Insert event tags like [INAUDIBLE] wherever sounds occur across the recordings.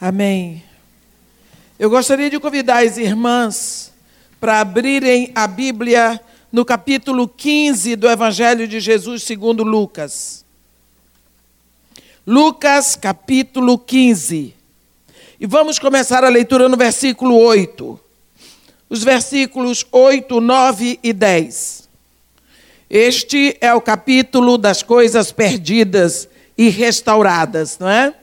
Amém. Eu gostaria de convidar as irmãs para abrirem a Bíblia no capítulo 15 do Evangelho de Jesus segundo Lucas. Lucas, capítulo 15. E vamos começar a leitura no versículo 8. Os versículos 8, 9 e 10. Este é o capítulo das coisas perdidas e restauradas, não é?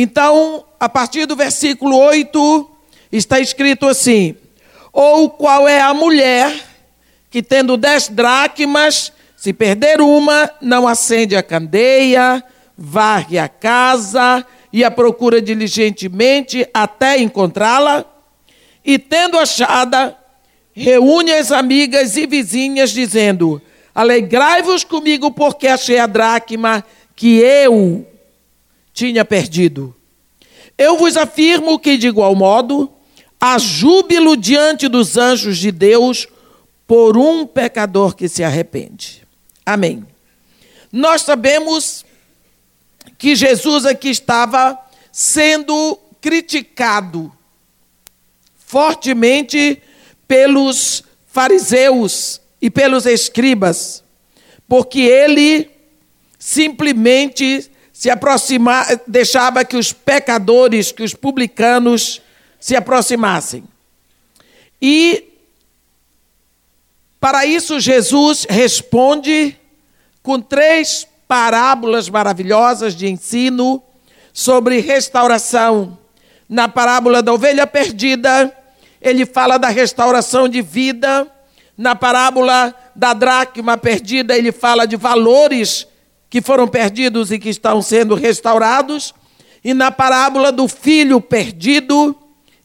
Então, a partir do versículo 8, está escrito assim: Ou qual é a mulher que, tendo dez dracmas, se perder uma, não acende a candeia, varre a casa e a procura diligentemente até encontrá-la? E, tendo achada, reúne as amigas e vizinhas, dizendo: Alegrai-vos comigo, porque achei a dracma que eu tinha perdido. Eu vos afirmo que, de igual modo, há júbilo diante dos anjos de Deus por um pecador que se arrepende. Amém. Nós sabemos que Jesus aqui estava sendo criticado fortemente pelos fariseus e pelos escribas, porque ele simplesmente se aproximava, deixava que os pecadores, que os publicanos se aproximassem. E para isso Jesus responde com três parábolas maravilhosas de ensino sobre restauração. Na parábola da ovelha perdida, ele fala da restauração de vida. Na parábola da dracma perdida, ele fala de valores que foram perdidos e que estão sendo restaurados. E na parábola do filho perdido,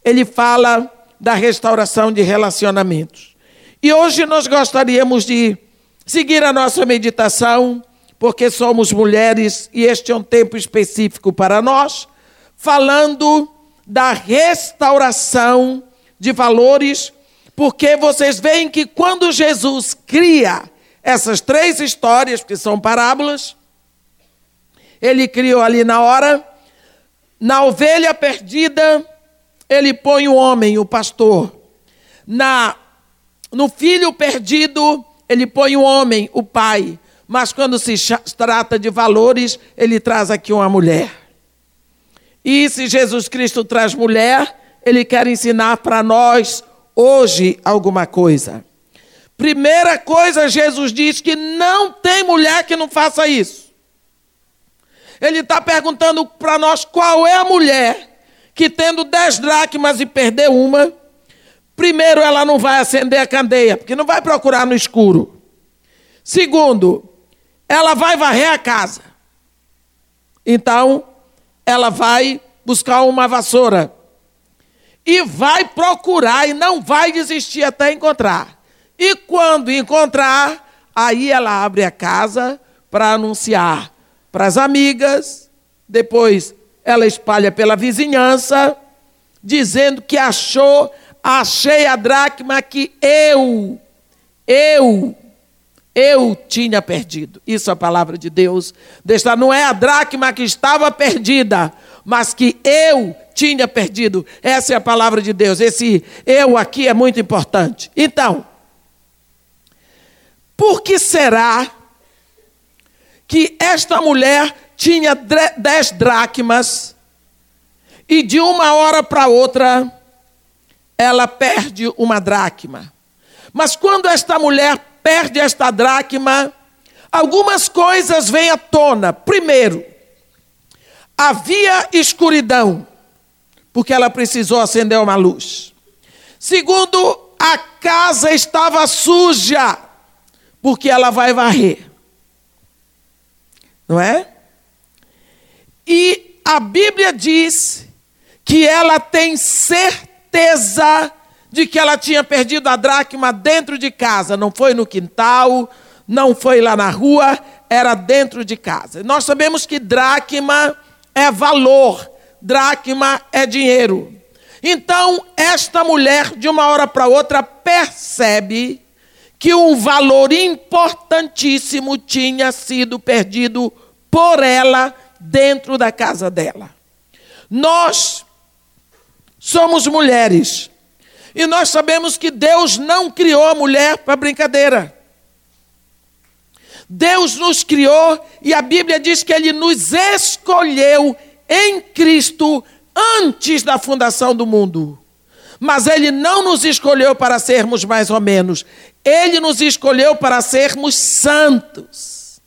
ele fala da restauração de relacionamentos. E hoje nós gostaríamos de seguir a nossa meditação porque somos mulheres e este é um tempo específico para nós, falando da restauração de valores, porque vocês veem que quando Jesus cria essas três histórias, que são parábolas, ele criou ali na hora, na ovelha perdida, ele põe o homem, o pastor. Na no filho perdido, ele põe o homem, o pai mas quando se trata de valores, ele traz aqui uma mulher. E se Jesus Cristo traz mulher, ele quer ensinar para nós hoje alguma coisa. Primeira coisa, Jesus diz que não tem mulher que não faça isso. Ele está perguntando para nós qual é a mulher que, tendo dez dracmas e perder uma, primeiro ela não vai acender a candeia, porque não vai procurar no escuro. Segundo, ela vai varrer a casa. Então, ela vai buscar uma vassoura. E vai procurar e não vai desistir até encontrar. E quando encontrar, aí ela abre a casa para anunciar para as amigas, depois ela espalha pela vizinhança, dizendo que achou, achei a dracma que eu, eu eu tinha perdido. Isso é a palavra de Deus. Desta não é a dracma que estava perdida, mas que eu tinha perdido. Essa é a palavra de Deus. Esse eu aqui é muito importante. Então, por que será que esta mulher tinha dez dracmas e de uma hora para outra ela perde uma dracma? Mas quando esta mulher perde esta dracma, algumas coisas vêm à tona. Primeiro, havia escuridão, porque ela precisou acender uma luz. Segundo, a casa estava suja, porque ela vai varrer. Não é? E a Bíblia diz que ela tem certeza de que ela tinha perdido a dracma dentro de casa, não foi no quintal, não foi lá na rua, era dentro de casa. Nós sabemos que dracma é valor, dracma é dinheiro. Então, esta mulher, de uma hora para outra, percebe que um valor importantíssimo tinha sido perdido por ela dentro da casa dela. Nós somos mulheres. E nós sabemos que Deus não criou a mulher para brincadeira. Deus nos criou e a Bíblia diz que Ele nos escolheu em Cristo antes da fundação do mundo. Mas Ele não nos escolheu para sermos mais ou menos, Ele nos escolheu para sermos santos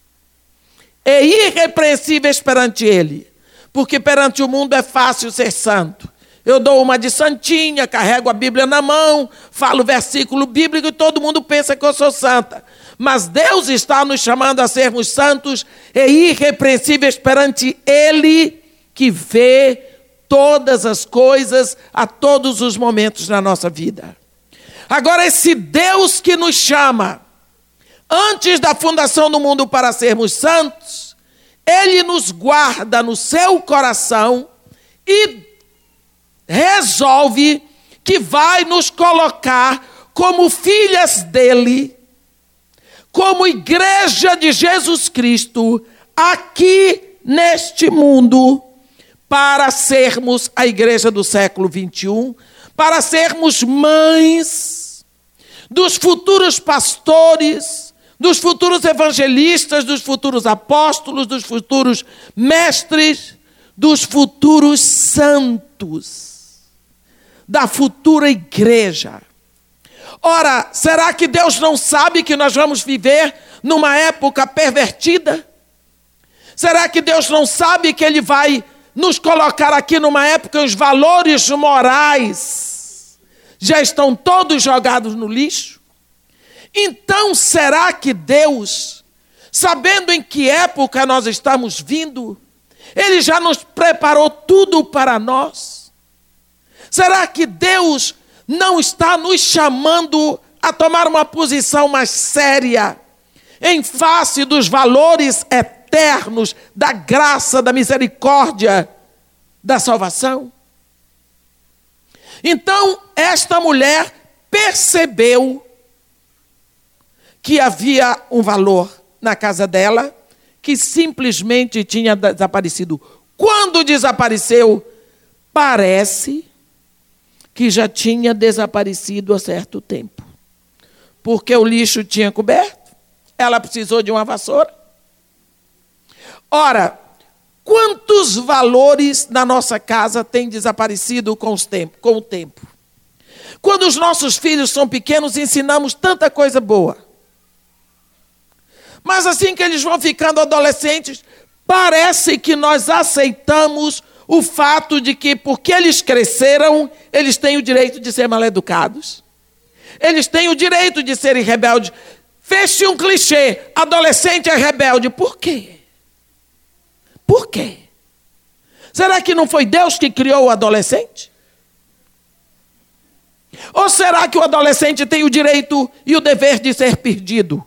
e irrepreensíveis perante Ele. Porque perante o mundo é fácil ser santo. Eu dou uma de santinha, carrego a Bíblia na mão, falo versículo bíblico e todo mundo pensa que eu sou santa. Mas Deus está nos chamando a sermos santos e irrepreensíveis perante Ele, que vê todas as coisas a todos os momentos na nossa vida. Agora, esse Deus que nos chama, antes da fundação do mundo para sermos santos, Ele nos guarda no seu coração e resolve que vai nos colocar como filhas dele, como igreja de Jesus Cristo, aqui neste mundo, para sermos a igreja do século 21, para sermos mães dos futuros pastores, dos futuros evangelistas, dos futuros apóstolos, dos futuros mestres, dos futuros santos da futura igreja. Ora, será que Deus não sabe que nós vamos viver numa época pervertida? Será que Deus não sabe que Ele vai nos colocar aqui numa época os valores morais já estão todos jogados no lixo? Então, será que Deus, sabendo em que época nós estamos vindo, Ele já nos preparou tudo para nós? Será que Deus não está nos chamando a tomar uma posição mais séria em face dos valores eternos da graça, da misericórdia, da salvação? Então, esta mulher percebeu que havia um valor na casa dela que simplesmente tinha desaparecido. Quando desapareceu, parece que já tinha desaparecido há certo tempo. Porque o lixo tinha coberto, ela precisou de uma vassoura. Ora, quantos valores na nossa casa têm desaparecido com, os tempo, com o tempo? Quando os nossos filhos são pequenos, ensinamos tanta coisa boa. Mas assim que eles vão ficando adolescentes, parece que nós aceitamos o fato de que, porque eles cresceram, eles têm o direito de ser maleducados. Eles têm o direito de serem rebeldes. Feche um clichê: adolescente é rebelde. Por quê? Por quê? Será que não foi Deus que criou o adolescente? Ou será que o adolescente tem o direito e o dever de ser perdido?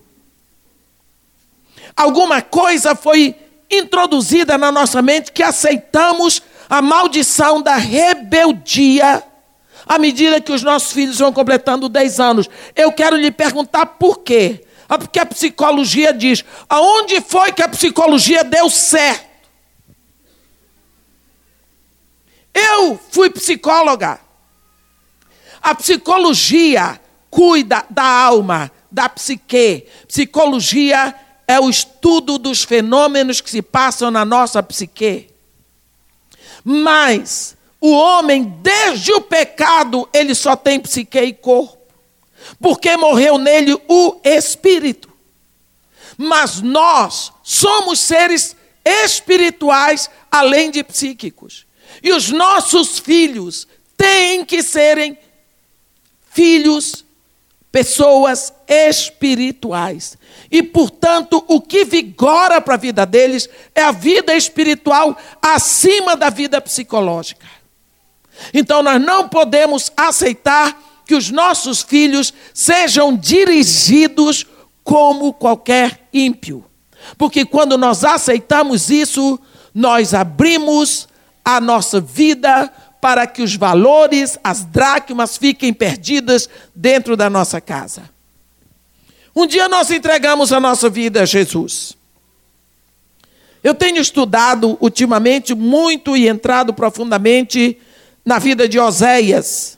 Alguma coisa foi introduzida na nossa mente que aceitamos a maldição da rebeldia à medida que os nossos filhos vão completando 10 anos. Eu quero lhe perguntar por quê? Ah, porque a psicologia diz: aonde foi que a psicologia deu certo? Eu fui psicóloga. A psicologia cuida da alma, da psique. Psicologia é o estudo dos fenômenos que se passam na nossa psique. Mas o homem, desde o pecado, ele só tem psique e corpo, porque morreu nele o espírito. Mas nós somos seres espirituais além de psíquicos. E os nossos filhos têm que serem filhos, pessoas espirituais. E, portanto, o que vigora para a vida deles é a vida espiritual acima da vida psicológica. Então, nós não podemos aceitar que os nossos filhos sejam dirigidos como qualquer ímpio. Porque quando nós aceitamos isso, nós abrimos a nossa vida para que os valores, as dracmas fiquem perdidas dentro da nossa casa. Um dia nós entregamos a nossa vida a Jesus. Eu tenho estudado ultimamente muito e entrado profundamente na vida de Oséias.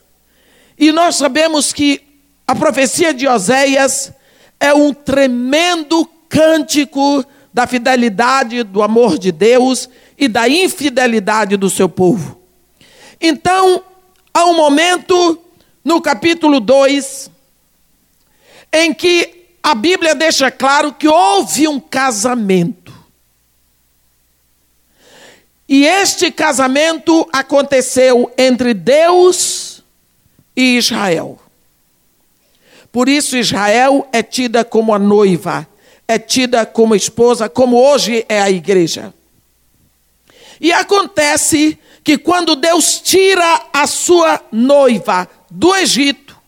E nós sabemos que a profecia de Oséias é um tremendo cântico da fidelidade, do amor de Deus e da infidelidade do seu povo. Então, há um momento no capítulo 2 em que a Bíblia deixa claro que houve um casamento. E este casamento aconteceu entre Deus e Israel. Por isso, Israel é tida como a noiva, é tida como esposa, como hoje é a igreja. E acontece que quando Deus tira a sua noiva do Egito,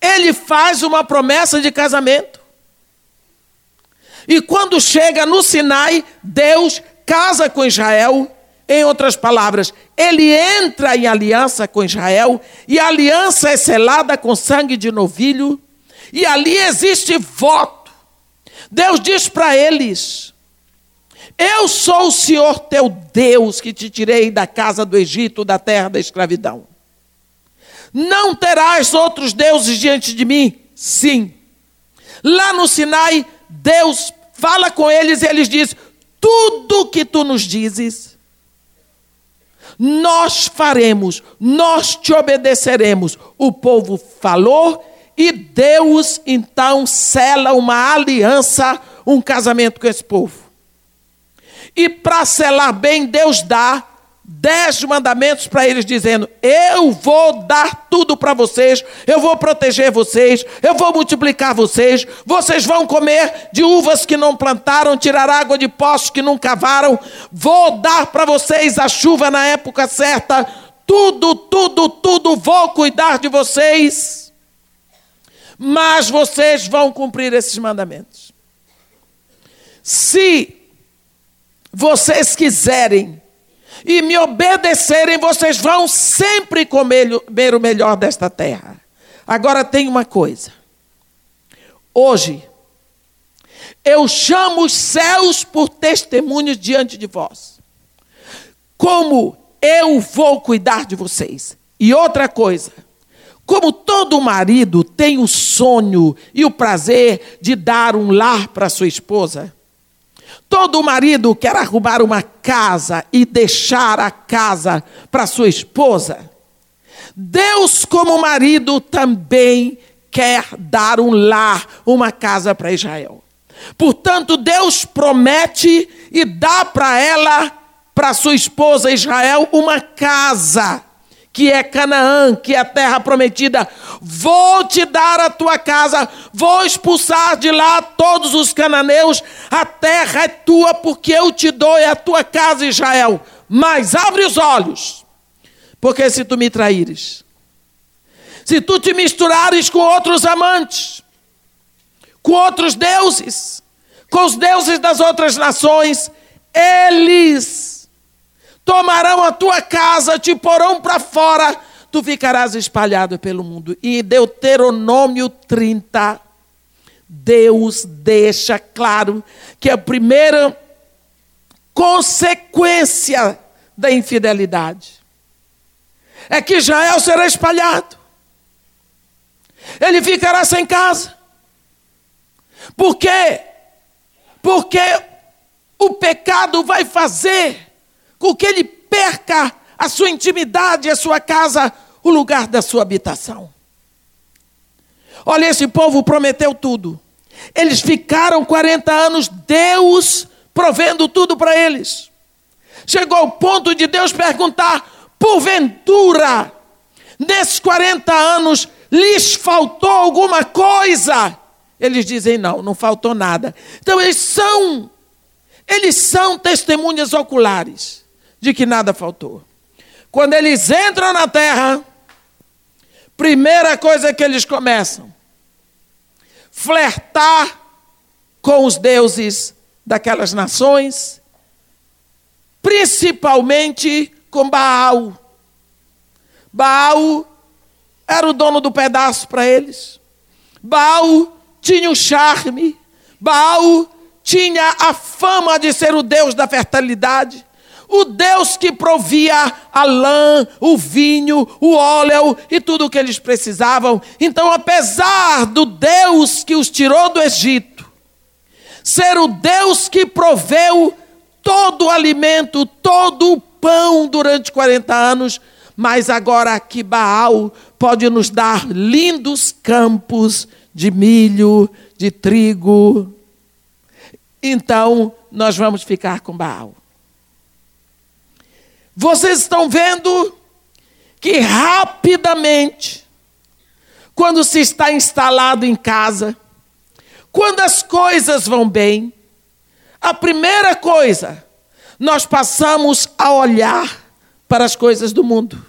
ele faz uma promessa de casamento. E quando chega no Sinai, Deus casa com Israel. Em outras palavras, ele entra em aliança com Israel, e a aliança é selada com sangue de novilho, e ali existe voto. Deus diz para eles: Eu sou o Senhor teu Deus que te tirei da casa do Egito, da terra da escravidão. Não terás outros deuses diante de mim? Sim. Lá no Sinai, Deus fala com eles e eles diz: Tudo que tu nos dizes, nós faremos, nós te obedeceremos. O povo falou e Deus então sela uma aliança, um casamento com esse povo. E para selar bem, Deus dá dez mandamentos para eles, dizendo: Eu vou dar tudo para vocês, eu vou proteger vocês, eu vou multiplicar vocês, vocês vão comer de uvas que não plantaram, tirar água de poços que não cavaram, vou dar para vocês a chuva na época certa, tudo, tudo, tudo, vou cuidar de vocês, mas vocês vão cumprir esses mandamentos. Se vocês quiserem, e me obedecerem, vocês vão sempre comer o melhor desta terra. Agora tem uma coisa. Hoje, eu chamo os céus por testemunhos diante de vós. Como eu vou cuidar de vocês. E outra coisa, como todo marido tem o sonho e o prazer de dar um lar para sua esposa, Todo marido quer arrumar uma casa e deixar a casa para sua esposa. Deus, como marido, também quer dar um lar, uma casa para Israel. Portanto, Deus promete e dá para ela, para sua esposa Israel, uma casa que é Canaã, que é a terra prometida. Vou te dar a tua casa, vou expulsar de lá todos os cananeus. A terra é tua, porque eu te dou é a tua casa, Israel. Mas abre os olhos, porque se tu me traíres, se tu te misturares com outros amantes, com outros deuses, com os deuses das outras nações, eles tomarão a tua casa, te porão para fora, tu ficarás espalhado pelo mundo. E Deuteronômio 30, Deus deixa claro que a primeira consequência da infidelidade é que Israel será espalhado. Ele ficará sem casa. Por quê? Porque o pecado vai fazer com que ele perca a sua intimidade, a sua casa, o lugar da sua habitação. Olha, esse povo prometeu tudo. Eles ficaram 40 anos, Deus provendo tudo para eles. Chegou ao ponto de Deus perguntar: porventura, nesses 40 anos, lhes faltou alguma coisa? Eles dizem: não, não faltou nada. Então eles são, eles são testemunhas oculares de que nada faltou. Quando eles entram na terra, primeira coisa que eles começam, flertar com os deuses daquelas nações, principalmente com Baal. Baal era o dono do pedaço para eles. Baal tinha o charme. Baal tinha a fama de ser o deus da fertilidade o Deus que provia a lã, o vinho, o óleo e tudo o que eles precisavam. Então, apesar do Deus que os tirou do Egito, ser o Deus que proveu todo o alimento, todo o pão durante 40 anos, mas agora aqui Baal pode nos dar lindos campos de milho, de trigo. Então, nós vamos ficar com Baal. Vocês estão vendo que rapidamente, quando se está instalado em casa, quando as coisas vão bem, a primeira coisa, nós passamos a olhar para as coisas do mundo.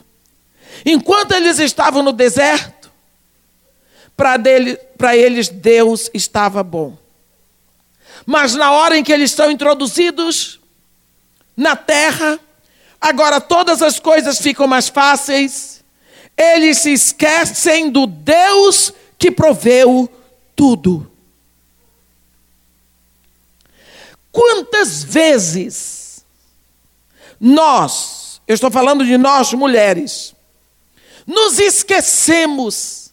Enquanto eles estavam no deserto, para eles Deus estava bom. Mas na hora em que eles são introduzidos na terra, agora todas as coisas ficam mais fáceis, eles se esquecem do Deus que proveu tudo. Quantas vezes nós, eu estou falando de nós mulheres, nos esquecemos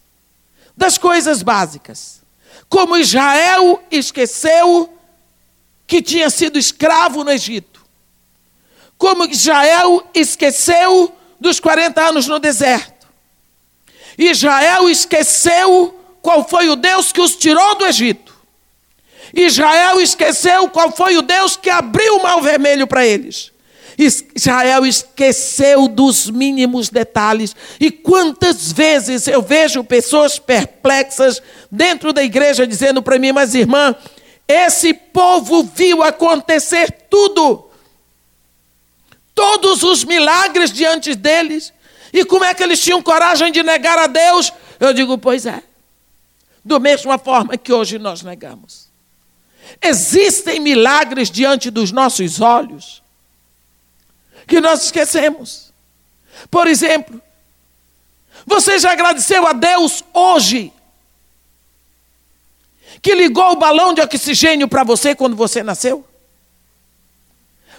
das coisas básicas. Como Israel esqueceu que tinha sido escravo no Egito. Como Israel esqueceu dos 40 anos no deserto. Israel esqueceu qual foi o Deus que os tirou do Egito. Israel esqueceu qual foi o Deus que abriu o mar vermelho para eles. Israel esqueceu dos mínimos detalhes. E quantas vezes eu vejo pessoas perplexas dentro da igreja dizendo para mim, mas irmã, esse povo viu acontecer tudo, todos os milagres diante deles. E como é que eles tinham coragem de negar a Deus? Eu digo, pois é. Da mesma forma que hoje nós negamos. Existem milagres diante dos nossos olhos que nós esquecemos. Por exemplo, você já agradeceu a Deus hoje que ligou o balão de oxigênio para você quando você nasceu?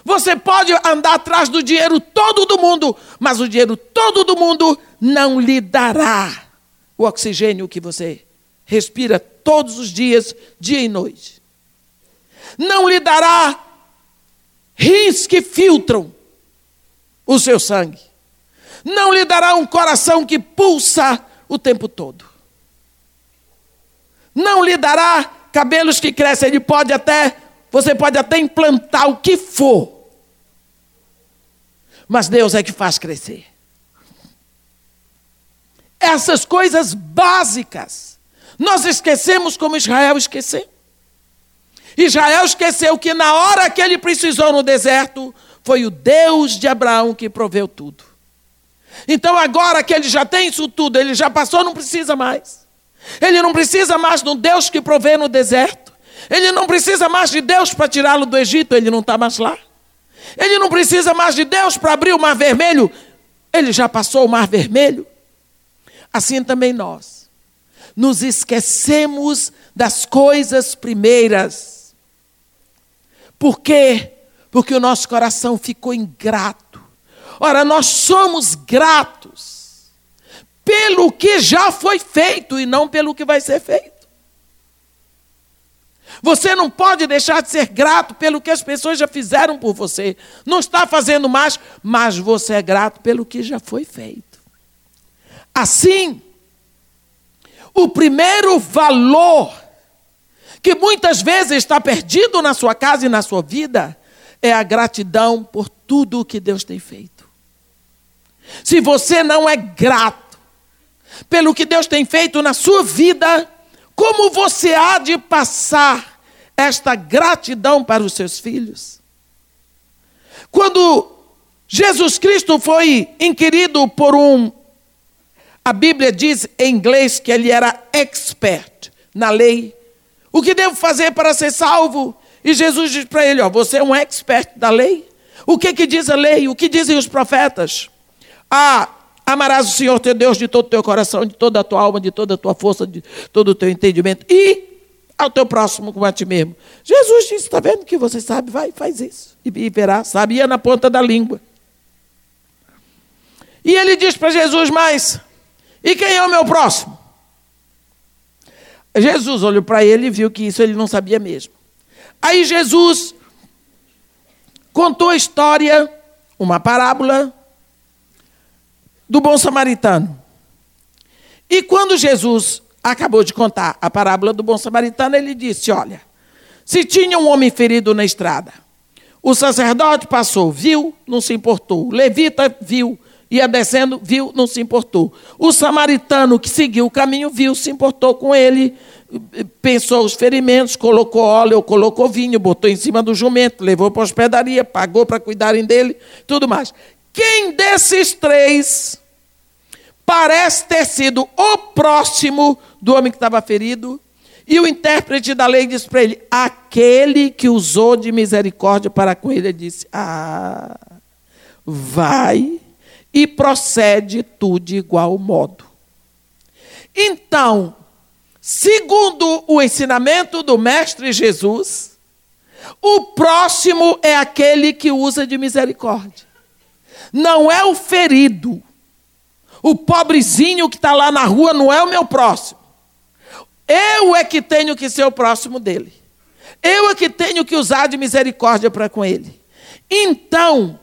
Você pode andar atrás do dinheiro todo do mundo, mas o dinheiro todo do mundo não lhe dará o oxigênio que você respira todos os dias, dia e noite. Não lhe dará rins que filtram o seu sangue. Não lhe dará um coração que pulsa o tempo todo. Não lhe dará cabelos que crescem. Ele pode até, você pode até implantar o que for. Mas Deus é que faz crescer. Essas coisas básicas. Nós esquecemos como Israel esqueceu. Israel esqueceu que na hora que ele precisou no deserto, foi o Deus de Abraão que proveu tudo. Então, agora que ele já tem isso tudo, ele já passou, não precisa mais. Ele não precisa mais de um Deus que provê no deserto. Ele não precisa mais de Deus para tirá-lo do Egito, ele não está mais lá. Ele não precisa mais de Deus para abrir o mar vermelho, ele já passou o mar vermelho. Assim também nós. Nos esquecemos das coisas primeiras. Por quê? porque o nosso coração ficou ingrato. Ora, nós somos gratos pelo que já foi feito e não pelo que vai ser feito. Você não pode deixar de ser grato pelo que as pessoas já fizeram por você. Não está fazendo mais, mas você é grato pelo que já foi feito. Assim, o primeiro valor que muitas vezes está perdido na sua casa e na sua vida é a gratidão por tudo o que Deus tem feito. Se você não é grato pelo que Deus tem feito na sua vida, como você há de passar esta gratidão para os seus filhos? Quando Jesus Cristo foi inquirido por um. A Bíblia diz em inglês que ele era expert na lei. O que devo fazer para ser salvo? E Jesus diz para ele: ó, Você é um expert da lei? O que, que diz a lei? O que dizem os profetas? Ah, amarás o Senhor teu Deus de todo o teu coração, de toda a tua alma, de toda a tua força, de todo o teu entendimento. E ao teu próximo como a ti mesmo. Jesus disse: está vendo que você sabe? Vai, faz isso. E, verá, sabia na ponta da língua. E ele diz para Jesus: Mas, e quem é o meu próximo? Jesus olhou para ele e viu que isso ele não sabia mesmo. Aí Jesus contou a história, uma parábola, do bom samaritano. E quando Jesus acabou de contar a parábola do bom samaritano, ele disse: Olha, se tinha um homem ferido na estrada, o sacerdote passou, viu, não se importou. O levita viu, ia descendo, viu, não se importou. O samaritano que seguiu o caminho, viu, se importou com ele, pensou os ferimentos, colocou óleo, colocou vinho, botou em cima do jumento, levou para a hospedaria, pagou para cuidarem dele, tudo mais. Quem desses três parece ter sido o próximo do homem que estava ferido? E o intérprete da lei disse para ele: aquele que usou de misericórdia para com ele, ele disse: Ah, vai e procede tu de igual modo. Então, segundo o ensinamento do Mestre Jesus, o próximo é aquele que usa de misericórdia. Não é o ferido. O pobrezinho que está lá na rua não é o meu próximo. Eu é que tenho que ser o próximo dele. Eu é que tenho que usar de misericórdia para com ele. Então,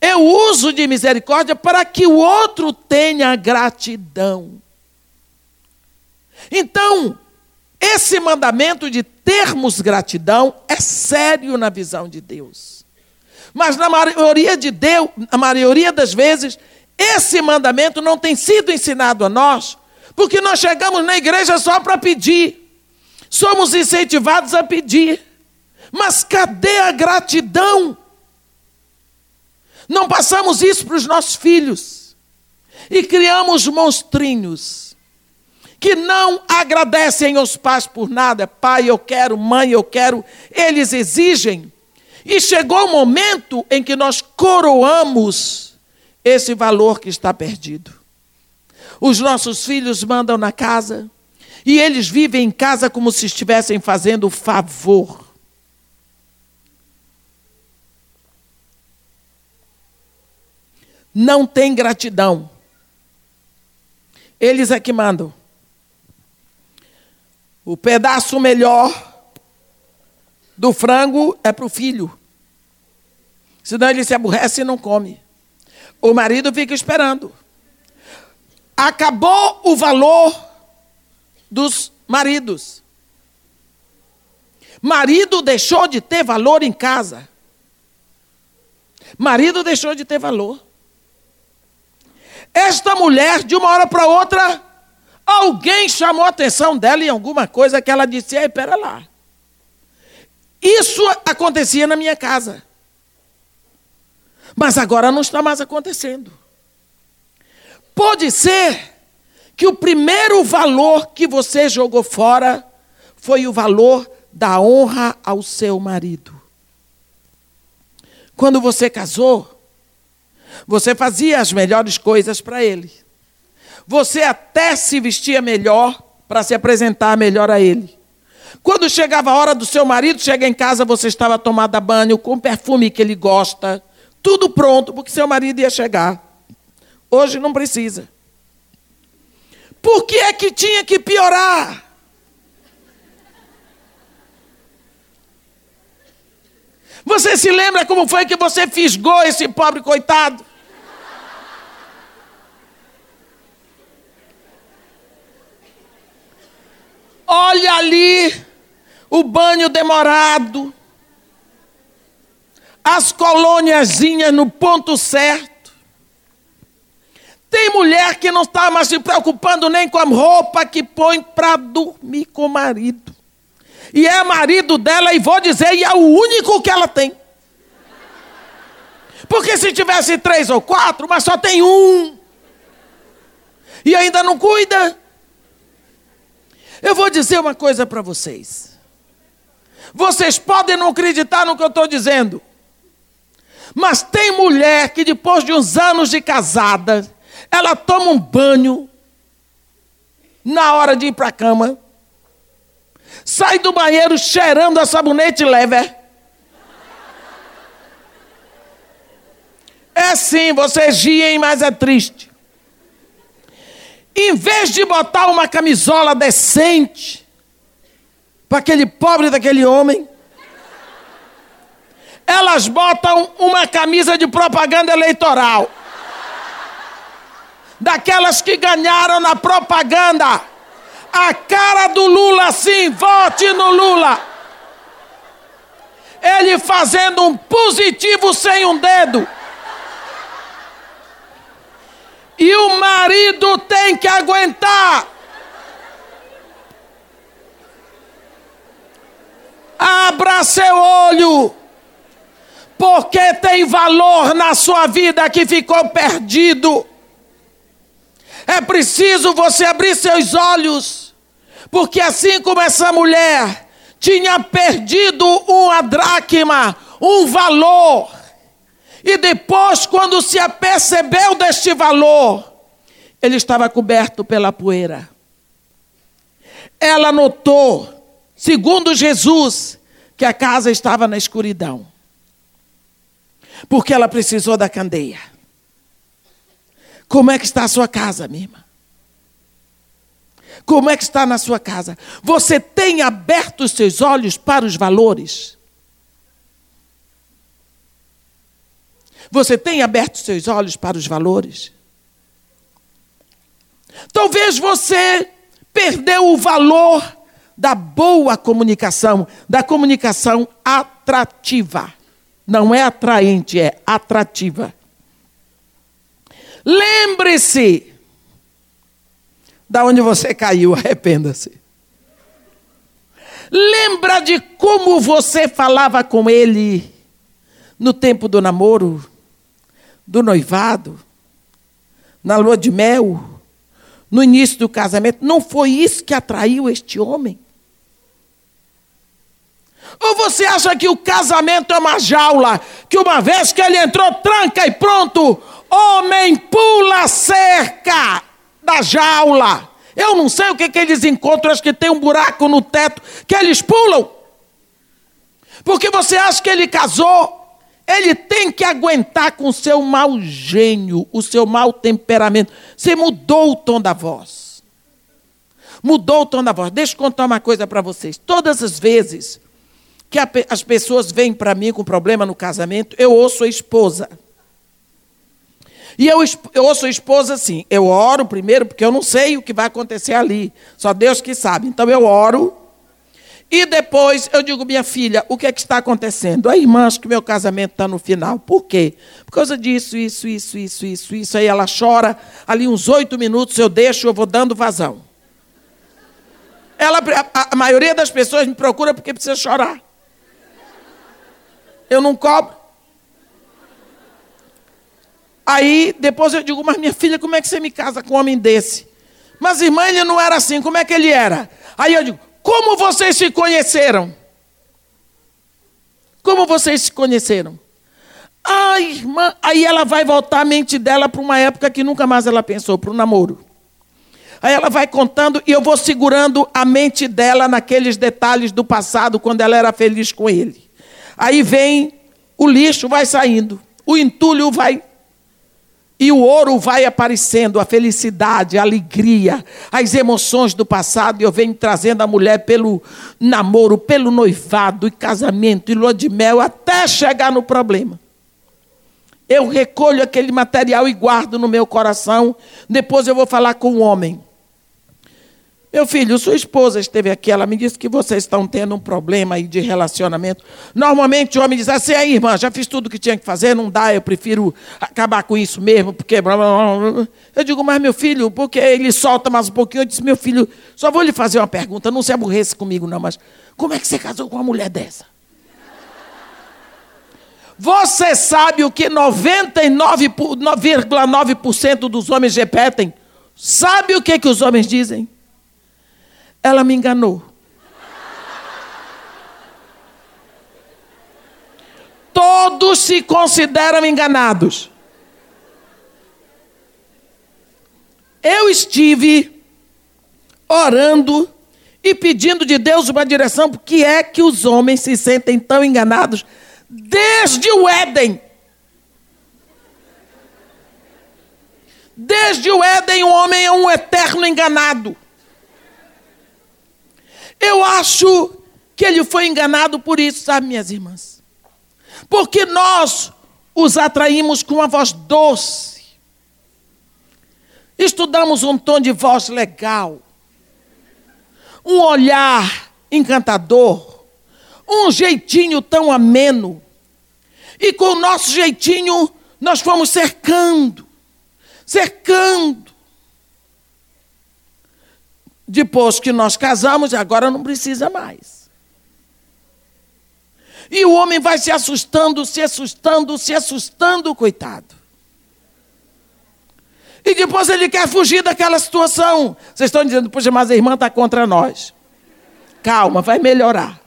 eu uso de misericórdia para que o outro tenha gratidão. Então, esse mandamento de termos gratidão é sério na visão de Deus. Mas na maioria de Deus, na maioria das vezes, esse mandamento não tem sido ensinado a nós, porque nós chegamos na igreja só para pedir. Somos incentivados a pedir. Mas cadê a gratidão? Não passamos isso para os nossos filhos. E criamos monstrinhos que não agradecem aos pais por nada. Pai, eu quero, mãe, eu quero. Eles exigem. E chegou o momento em que nós coroamos esse valor que está perdido. Os nossos filhos mandam na casa e eles vivem em casa como se estivessem fazendo favor. não tem gratidão. Eles é que mandam. O pedaço melhor do frango é para o filho. Senão ele se aborrece e não come. O marido fica esperando. Acabou o valor dos maridos. Marido deixou de ter valor em casa. Marido deixou de ter valor. Esta mulher, de uma hora para outra, alguém chamou a atenção dela em alguma coisa que ela disse: Ei, pera lá. Isso acontecia na minha casa. Mas agora não está mais acontecendo. Pode ser que o primeiro valor que você jogou fora foi o valor da honra ao seu marido. Quando você casou, você fazia as melhores coisas para ele. Você até se vestia melhor para se apresentar melhor a ele. Quando chegava a hora do seu marido chegar em casa, você estava tomada banho com o perfume que ele gosta, tudo pronto, porque seu marido ia chegar. Hoje não precisa. Por que é que tinha que piorar? Você se lembra como foi que você fisgou esse pobre coitado? Olha ali o banho demorado, as colôniazinhas no ponto certo. Tem mulher que não está mais se preocupando nem com a roupa que põe para dormir com o marido e é marido dela, e vou dizer, e é o único que ela tem. Porque se tivesse três ou quatro, mas só tem um, e ainda não cuida. Eu vou dizer uma coisa para vocês. Vocês podem não acreditar no que eu estou dizendo, mas tem mulher que depois de uns anos de casada, ela toma um banho na hora de ir para a cama sai do banheiro cheirando a sabonete leve. É sim, vocês riem, mas é triste. Em vez de botar uma camisola decente para aquele pobre daquele homem, elas botam uma camisa de propaganda eleitoral. Daquelas que ganharam na propaganda. A cara do Lula, sim, vote no Lula. Ele fazendo um positivo sem um dedo. E o marido tem que aguentar. Abra seu olho, porque tem valor na sua vida que ficou perdido. É preciso você abrir seus olhos, porque assim como essa mulher tinha perdido uma dracma, um valor, e depois, quando se apercebeu deste valor, ele estava coberto pela poeira. Ela notou, segundo Jesus, que a casa estava na escuridão. Porque ela precisou da candeia. Como é que está a sua casa, minha irmã? Como é que está na sua casa? Você tem aberto os seus olhos para os valores? Você tem aberto seus olhos para os valores? Talvez você perdeu o valor da boa comunicação, da comunicação atrativa. Não é atraente, é atrativa. Lembre-se da onde você caiu, [LAUGHS] arrependa-se. Lembra de como você falava com ele no tempo do namoro? do noivado, na lua de mel, no início do casamento, não foi isso que atraiu este homem? Ou você acha que o casamento é uma jaula, que uma vez que ele entrou, tranca e pronto, homem pula cerca da jaula. Eu não sei o que, que eles encontram, acho que tem um buraco no teto que eles pulam. Porque você acha que ele casou ele tem que aguentar com o seu mau gênio, o seu mau temperamento. Você mudou o tom da voz. Mudou o tom da voz. Deixa eu contar uma coisa para vocês. Todas as vezes que as pessoas vêm para mim com problema no casamento, eu ouço a esposa. E eu, eu ouço a esposa assim. Eu oro primeiro, porque eu não sei o que vai acontecer ali. Só Deus que sabe. Então eu oro e depois eu digo, minha filha, o que é que está acontecendo? A irmã, acho que meu casamento está no final. Por quê? Por causa disso, isso, isso, isso, isso, isso. Aí ela chora, ali uns oito minutos eu deixo, eu vou dando vazão. Ela, a, a maioria das pessoas me procura porque precisa chorar. Eu não cobro. Aí depois eu digo, mas minha filha, como é que você me casa com um homem desse? Mas irmã, ele não era assim, como é que ele era? Aí eu digo, como vocês se conheceram? Como vocês se conheceram? Ah, irmã, aí ela vai voltar a mente dela para uma época que nunca mais ela pensou, para o namoro. Aí ela vai contando e eu vou segurando a mente dela naqueles detalhes do passado, quando ela era feliz com ele. Aí vem o lixo, vai saindo, o entulho vai e o ouro vai aparecendo, a felicidade, a alegria, as emoções do passado. E eu venho trazendo a mulher pelo namoro, pelo noivado, e casamento, e lua de mel, até chegar no problema. Eu recolho aquele material e guardo no meu coração. Depois eu vou falar com o homem. Meu filho, sua esposa esteve aqui, ela me disse que vocês estão tendo um problema aí de relacionamento. Normalmente o homem diz assim, aí irmã, já fiz tudo o que tinha que fazer, não dá, eu prefiro acabar com isso mesmo, porque... Eu digo, mas meu filho, porque ele solta mais um pouquinho, eu disse, meu filho, só vou lhe fazer uma pergunta, não se aborreça comigo não, mas como é que você casou com uma mulher dessa? Você sabe o que 99,9% dos homens repetem? Sabe o que, que os homens dizem? Ela me enganou. Todos se consideram enganados. Eu estive orando e pedindo de Deus uma direção, porque é que os homens se sentem tão enganados desde o Éden. Desde o Éden, o homem é um eterno enganado. Eu acho que ele foi enganado por isso, sabe, minhas irmãs? Porque nós os atraímos com uma voz doce. Estudamos um tom de voz legal, um olhar encantador, um jeitinho tão ameno. E com o nosso jeitinho, nós fomos cercando, cercando. Depois que nós casamos, agora não precisa mais. E o homem vai se assustando, se assustando, se assustando, coitado. E depois ele quer fugir daquela situação. Vocês estão dizendo, puxa, mas a irmã está contra nós. Calma, vai melhorar.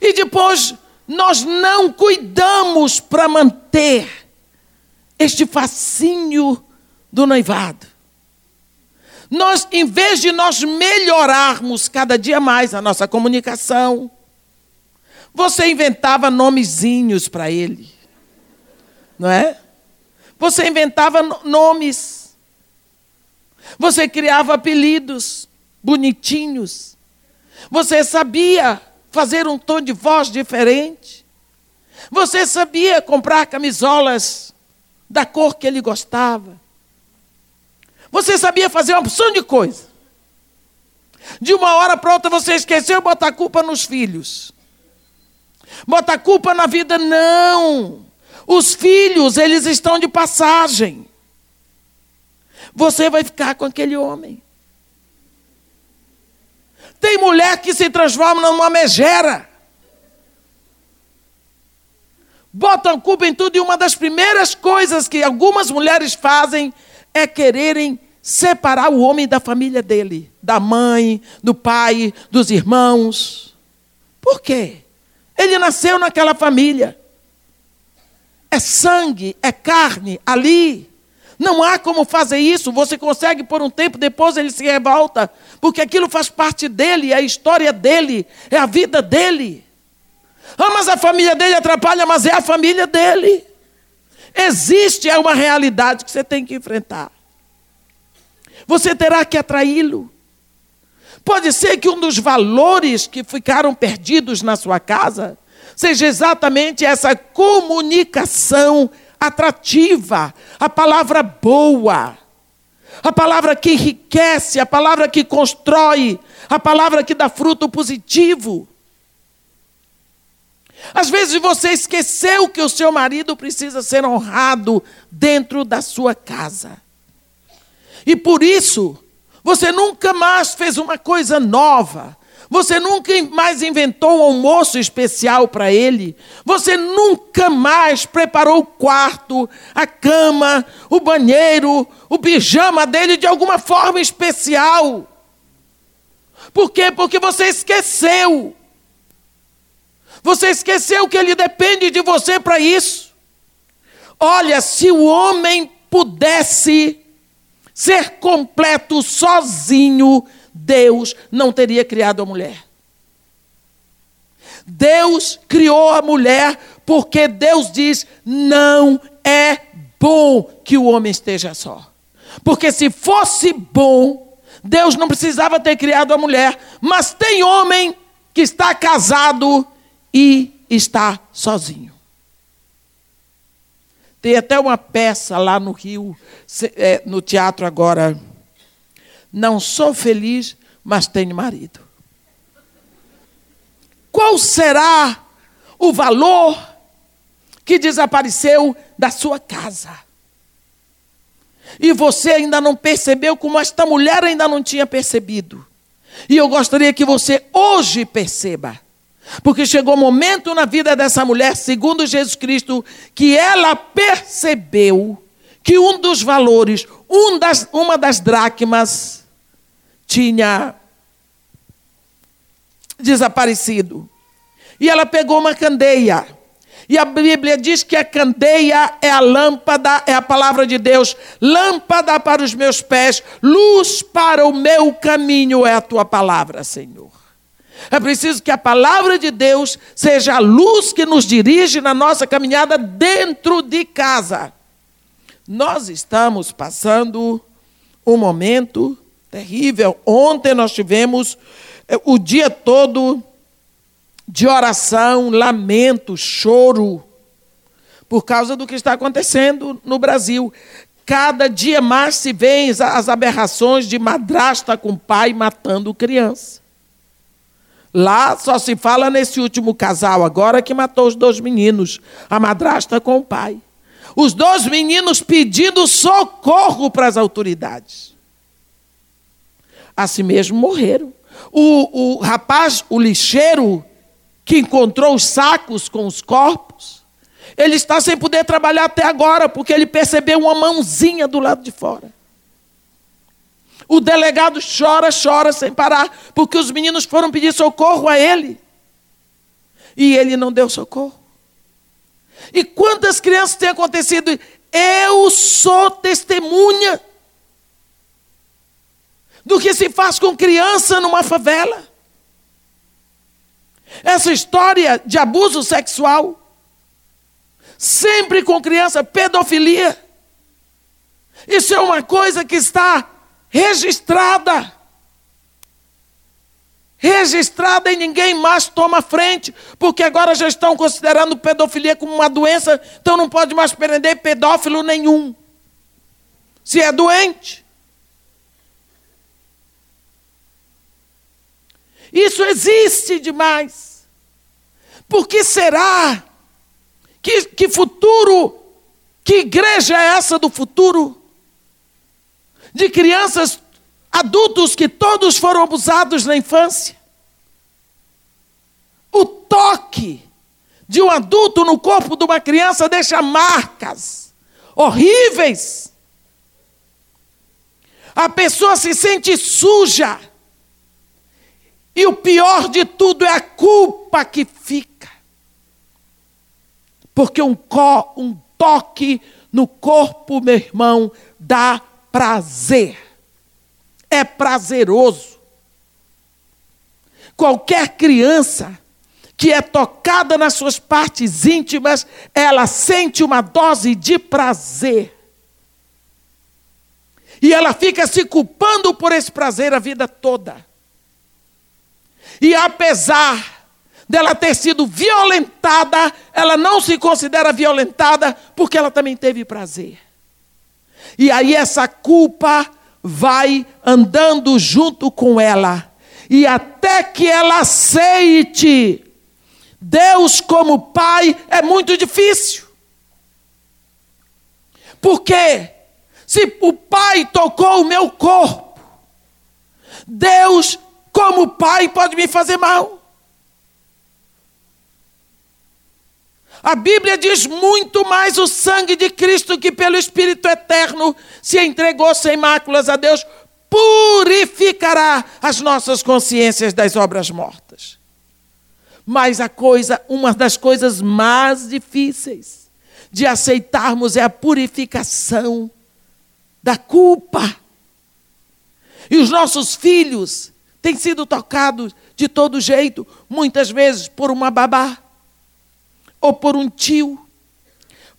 E depois nós não cuidamos para manter este fascínio do noivado. Nós, em vez de nós melhorarmos cada dia mais a nossa comunicação, você inventava nomezinhos para ele. Não é? Você inventava nomes. Você criava apelidos bonitinhos. Você sabia fazer um tom de voz diferente. Você sabia comprar camisolas da cor que ele gostava. Você sabia fazer uma opção de coisa. De uma hora para outra você esqueceu botar a culpa nos filhos. Botar a culpa na vida, não. Os filhos, eles estão de passagem. Você vai ficar com aquele homem. Tem mulher que se transforma numa megera. Botam culpa em tudo e uma das primeiras coisas que algumas mulheres fazem é quererem separar o homem da família dele, da mãe, do pai, dos irmãos. Por quê? Ele nasceu naquela família. É sangue, é carne ali. Não há como fazer isso. Você consegue por um tempo, depois ele se revolta, porque aquilo faz parte dele, é a história dele, é a vida dele. Ah, mas a família dele atrapalha, mas é a família dele. Existe, é uma realidade que você tem que enfrentar. Você terá que atraí-lo. Pode ser que um dos valores que ficaram perdidos na sua casa seja exatamente essa comunicação atrativa, a palavra boa, a palavra que enriquece, a palavra que constrói, a palavra que dá fruto positivo. Às vezes você esqueceu que o seu marido precisa ser honrado dentro da sua casa. E por isso, você nunca mais fez uma coisa nova. Você nunca mais inventou um almoço especial para ele. Você nunca mais preparou o quarto, a cama, o banheiro, o pijama dele de alguma forma especial. Por quê? Porque você esqueceu. Você esqueceu que ele depende de você para isso. Olha, se o homem pudesse ser completo sozinho, Deus não teria criado a mulher. Deus criou a mulher porque Deus diz: não é bom que o homem esteja só. Porque se fosse bom, Deus não precisava ter criado a mulher. Mas tem homem que está casado e está sozinho. Tem até uma peça lá no Rio, é, no teatro agora. Não sou feliz, mas tenho marido. Qual será o valor que desapareceu da sua casa? E você ainda não percebeu, como esta mulher ainda não tinha percebido. E eu gostaria que você hoje perceba. Porque chegou um momento na vida dessa mulher, segundo Jesus Cristo, que ela percebeu que um dos valores, um das, uma das dracmas, tinha desaparecido. E ela pegou uma candeia. E a Bíblia diz que a candeia é a lâmpada, é a palavra de Deus, lâmpada para os meus pés, luz para o meu caminho é a tua palavra, Senhor. É preciso que a palavra de Deus seja a luz que nos dirige na nossa caminhada dentro de casa. Nós estamos passando um momento terrível. Ontem nós tivemos eh, o dia todo de oração, lamento, choro, por causa do que está acontecendo no Brasil. Cada dia mais se vêem as aberrações de madrasta com pai matando criança. Lá só se fala nesse último casal agora que matou os dois meninos, a madrasta com o pai. Os dois meninos pedindo socorro para as autoridades. Assim mesmo morreram. O, o rapaz, o lixeiro, que encontrou os sacos com os corpos, ele está sem poder trabalhar até agora, porque ele percebeu uma mãozinha do lado de fora. O delegado chora, chora sem parar, porque os meninos foram pedir socorro a ele. E ele não deu socorro. E quantas crianças têm acontecido? Eu sou testemunha do que se faz com criança numa favela. Essa história de abuso sexual, sempre com criança, pedofilia. Isso é uma coisa que está registrada. Registrada e ninguém mais toma frente, porque agora já estão considerando pedofilia como uma doença, então não pode mais prender pedófilo nenhum. Se é doente. Isso existe demais. Por que será? Que, que futuro? Que igreja é essa do futuro? De crianças, adultos que todos foram abusados na infância. O toque de um adulto no corpo de uma criança deixa marcas horríveis. A pessoa se sente suja e o pior de tudo é a culpa que fica. Porque um, co, um toque no corpo, meu irmão, dá prazer. É prazeroso. Qualquer criança que é tocada nas suas partes íntimas, ela sente uma dose de prazer. E ela fica se culpando por esse prazer a vida toda. E apesar dela ter sido violentada, ela não se considera violentada porque ela também teve prazer. E aí essa culpa vai andando junto com ela. E até que ela aceite Deus como Pai é muito difícil. Porque se o Pai tocou o meu corpo, Deus como pai pode me fazer mal? A Bíblia diz muito mais o sangue de Cristo que pelo Espírito eterno se entregou sem máculas a Deus, purificará as nossas consciências das obras mortas. Mas a coisa, uma das coisas mais difíceis de aceitarmos é a purificação da culpa. E os nossos filhos tem sido tocado de todo jeito, muitas vezes por uma babá, ou por um tio,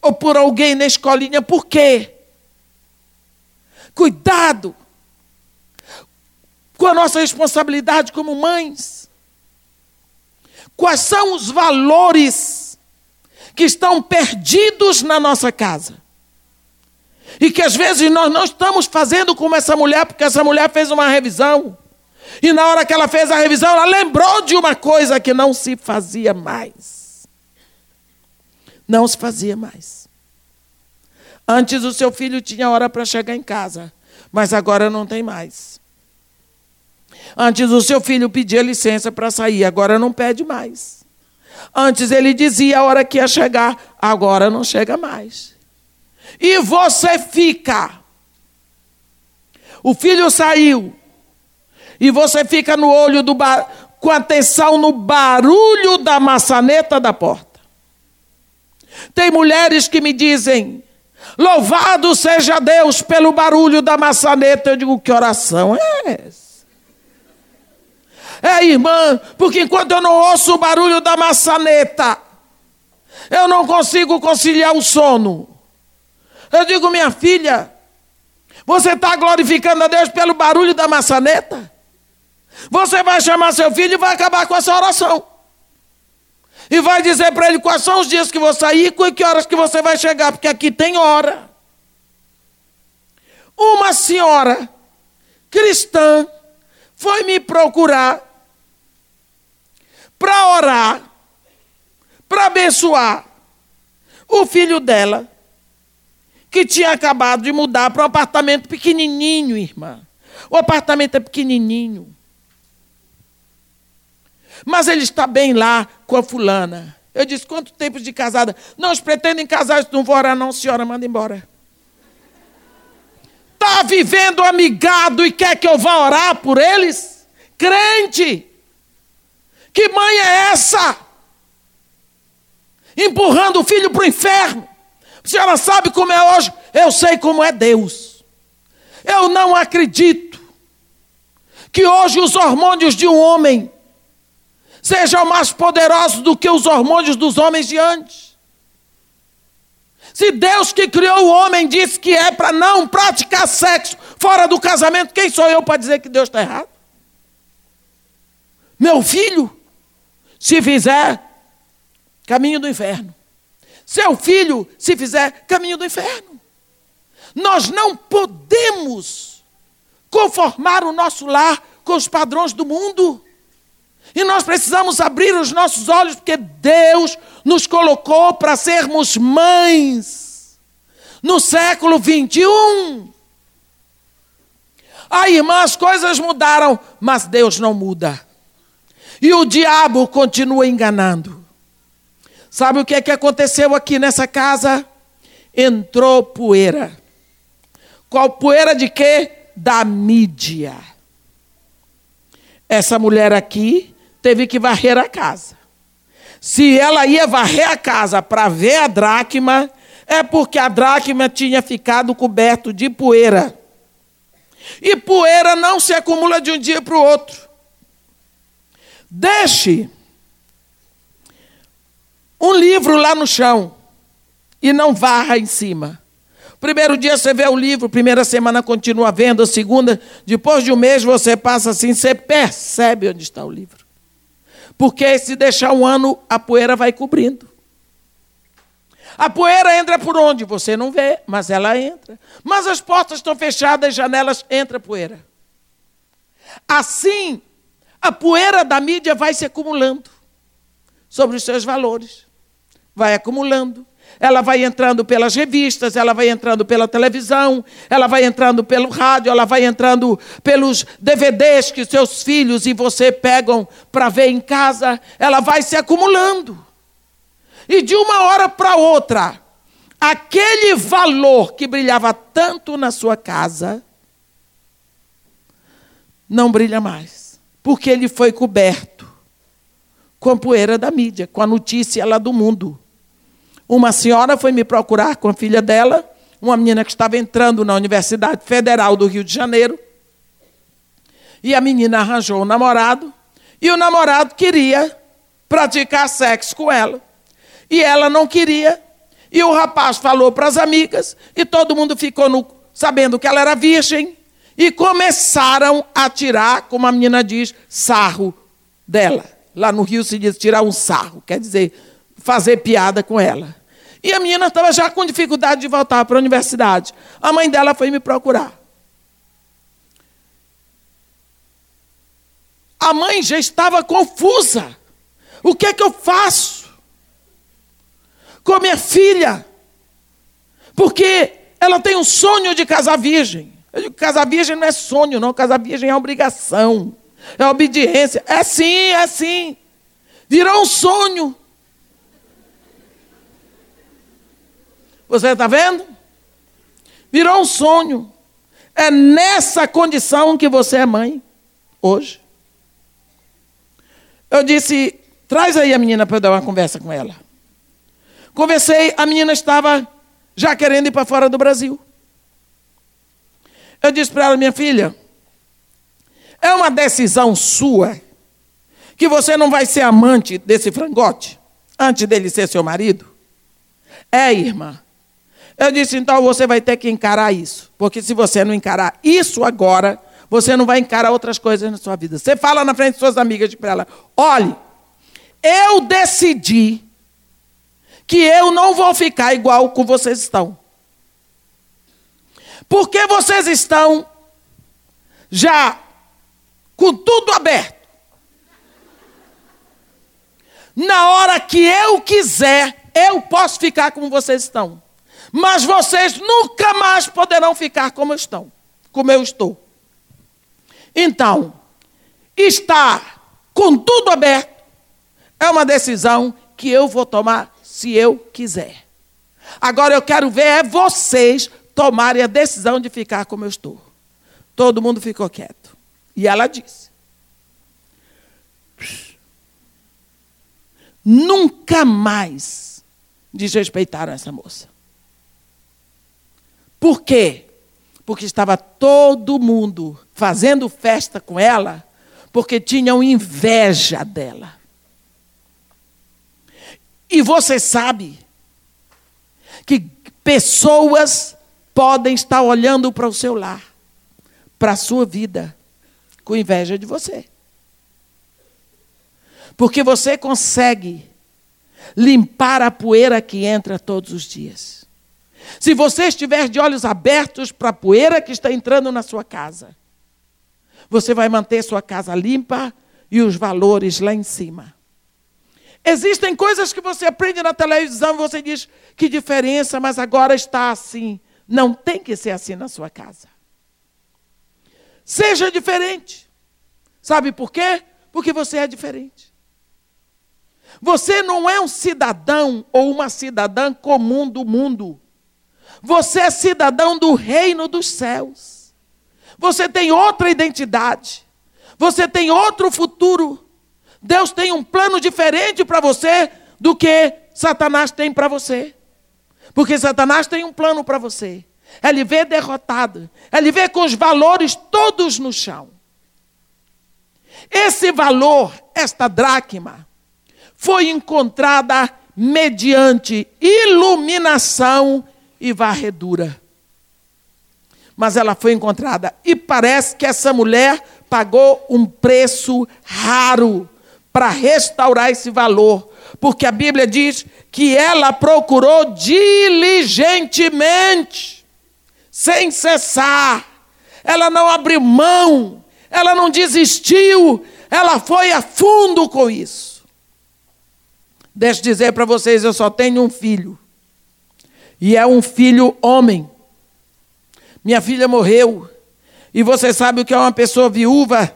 ou por alguém na escolinha. Por quê? Cuidado com a nossa responsabilidade como mães. Quais são os valores que estão perdidos na nossa casa? E que às vezes nós não estamos fazendo como essa mulher, porque essa mulher fez uma revisão. E na hora que ela fez a revisão, ela lembrou de uma coisa que não se fazia mais. Não se fazia mais. Antes o seu filho tinha hora para chegar em casa, mas agora não tem mais. Antes o seu filho pedia licença para sair, agora não pede mais. Antes ele dizia a hora que ia chegar, agora não chega mais. E você fica. O filho saiu, e você fica no olho do bar... com atenção no barulho da maçaneta da porta. Mulheres que me dizem: Louvado seja Deus pelo barulho da maçaneta. Eu digo: Que oração é essa? É, irmã, porque enquanto eu não ouço o barulho da maçaneta, eu não consigo conciliar o sono. Eu digo, minha filha, você está glorificando a Deus pelo barulho da maçaneta? Você vai chamar seu filho e vai acabar com essa oração. E vai dizer para ele quais são os dias que vou sair e que horas que você vai chegar, porque aqui tem hora. Uma senhora cristã foi me procurar para orar, para abençoar o filho dela, que tinha acabado de mudar para um apartamento pequenininho, irmã. O apartamento é pequenininho. Mas ele está bem lá com a fulana. Eu disse: quanto tempo de casada? Não, eles pretendem casar, não vou orar, não, senhora, manda embora. Está vivendo amigado e quer que eu vá orar por eles? Crente! Que mãe é essa? Empurrando o filho para o inferno. A senhora sabe como é hoje? Eu sei como é Deus. Eu não acredito que hoje os hormônios de um homem sejam mais poderosos do que os hormônios dos homens de antes. Se Deus que criou o homem disse que é para não praticar sexo fora do casamento, quem sou eu para dizer que Deus está errado? Meu filho, se fizer, caminho do inferno. Seu filho, se fizer, caminho do inferno. Nós não podemos conformar o nosso lar com os padrões do mundo. E nós precisamos abrir os nossos olhos, porque Deus nos colocou para sermos mães no século 21. Aí, irmã, as coisas mudaram, mas Deus não muda. E o diabo continua enganando. Sabe o que é que aconteceu aqui nessa casa? Entrou poeira. Qual poeira de quê? Da mídia. Essa mulher aqui teve que varrer a casa. Se ela ia varrer a casa para ver a dracma, é porque a dracma tinha ficado coberto de poeira. E poeira não se acumula de um dia para o outro. Deixe um livro lá no chão e não varra em cima. Primeiro dia você vê o livro, primeira semana continua vendo, segunda, depois de um mês você passa assim, você percebe onde está o livro. Porque se deixar um ano, a poeira vai cobrindo. A poeira entra por onde? Você não vê, mas ela entra. Mas as portas estão fechadas, as janelas, entra poeira. Assim, a poeira da mídia vai se acumulando sobre os seus valores. Vai acumulando ela vai entrando pelas revistas, ela vai entrando pela televisão, ela vai entrando pelo rádio, ela vai entrando pelos DVDs que seus filhos e você pegam para ver em casa, ela vai se acumulando. E de uma hora para outra, aquele valor que brilhava tanto na sua casa, não brilha mais, porque ele foi coberto com a poeira da mídia, com a notícia lá do mundo. Uma senhora foi me procurar com a filha dela, uma menina que estava entrando na Universidade Federal do Rio de Janeiro. E a menina arranjou um namorado, e o namorado queria praticar sexo com ela. E ela não queria. E o rapaz falou para as amigas, e todo mundo ficou no, sabendo que ela era virgem, e começaram a tirar, como a menina diz, sarro dela. Lá no Rio se diz tirar um sarro, quer dizer, fazer piada com ela. E a menina estava já com dificuldade de voltar para a universidade. A mãe dela foi me procurar. A mãe já estava confusa. O que é que eu faço com a minha filha? Porque ela tem um sonho de casar virgem. Eu digo, casar virgem não é sonho, não. Casar virgem é obrigação. É obediência. É sim, é sim. Virou um sonho. Você está vendo? Virou um sonho. É nessa condição que você é mãe, hoje. Eu disse: traz aí a menina para eu dar uma conversa com ela. Conversei, a menina estava já querendo ir para fora do Brasil. Eu disse para ela, minha filha, é uma decisão sua que você não vai ser amante desse frangote antes dele ser seu marido? É, irmã. Eu disse, então você vai ter que encarar isso. Porque se você não encarar isso agora, você não vai encarar outras coisas na sua vida. Você fala na frente de suas amigas para ela: olhe, eu decidi que eu não vou ficar igual com vocês estão. Porque vocês estão já com tudo aberto. Na hora que eu quiser, eu posso ficar como vocês estão. Mas vocês nunca mais poderão ficar como estão, como eu estou. Então, estar com tudo aberto é uma decisão que eu vou tomar se eu quiser. Agora eu quero ver é vocês tomarem a decisão de ficar como eu estou. Todo mundo ficou quieto. E ela disse: Nunca mais desrespeitaram essa moça. Por quê? Porque estava todo mundo fazendo festa com ela, porque tinham inveja dela. E você sabe que pessoas podem estar olhando para o seu lar, para a sua vida, com inveja de você. Porque você consegue limpar a poeira que entra todos os dias. Se você estiver de olhos abertos para a poeira que está entrando na sua casa, você vai manter sua casa limpa e os valores lá em cima. Existem coisas que você aprende na televisão você diz que diferença, mas agora está assim. Não tem que ser assim na sua casa. Seja diferente. Sabe por quê? Porque você é diferente. Você não é um cidadão ou uma cidadã comum do mundo. Você é cidadão do reino dos céus. Você tem outra identidade. Você tem outro futuro. Deus tem um plano diferente para você do que Satanás tem para você. Porque Satanás tem um plano para você. É lhe ver derrotado. É lhe ver com os valores todos no chão. Esse valor, esta dracma, foi encontrada mediante iluminação e varredura. Mas ela foi encontrada. E parece que essa mulher pagou um preço raro para restaurar esse valor, porque a Bíblia diz que ela procurou diligentemente, sem cessar, ela não abriu mão, ela não desistiu, ela foi a fundo com isso. Deixa eu dizer para vocês: eu só tenho um filho, e é um filho homem. Minha filha morreu, e você sabe o que é uma pessoa viúva?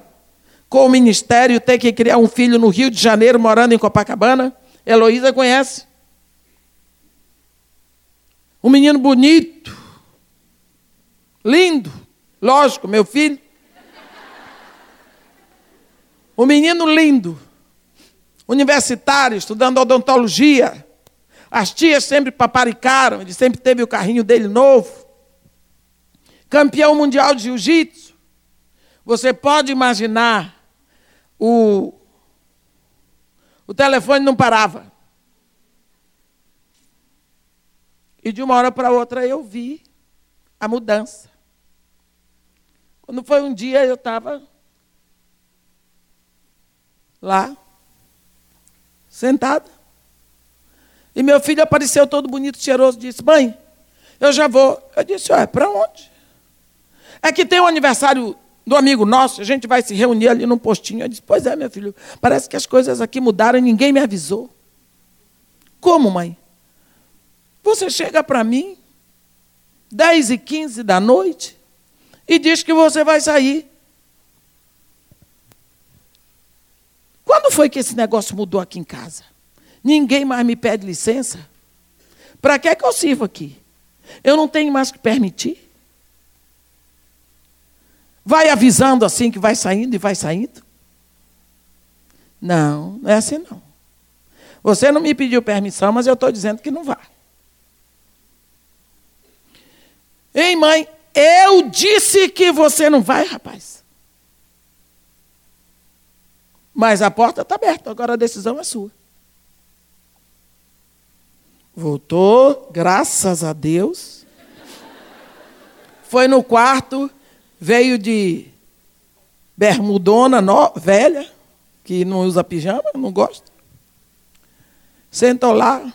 com o ministério, ter que criar um filho no Rio de Janeiro, morando em Copacabana. Heloísa conhece. Um menino bonito, lindo, lógico, meu filho. Um menino lindo, universitário, estudando odontologia. As tias sempre paparicaram, ele sempre teve o carrinho dele novo. Campeão mundial de jiu-jitsu. Você pode imaginar o, o telefone não parava. E de uma hora para outra eu vi a mudança. Quando foi um dia, eu estava lá, sentada. E meu filho apareceu todo bonito, cheiroso, disse: Mãe, eu já vou. Eu disse: Ué, para onde? É que tem um aniversário do amigo nosso, a gente vai se reunir ali num postinho. Eu disse, pois é, meu filho, parece que as coisas aqui mudaram e ninguém me avisou. Como, mãe? Você chega para mim, 10 e 15 da noite, e diz que você vai sair. Quando foi que esse negócio mudou aqui em casa? Ninguém mais me pede licença? Para que, é que eu sirvo aqui? Eu não tenho mais que permitir? Vai avisando assim que vai saindo e vai saindo? Não, não é assim não. Você não me pediu permissão, mas eu estou dizendo que não vai. Ei, mãe, eu disse que você não vai, rapaz. Mas a porta está aberta, agora a decisão é sua. Voltou, graças a Deus. Foi no quarto, veio de bermudona no, velha, que não usa pijama, não gosta. Sentou lá.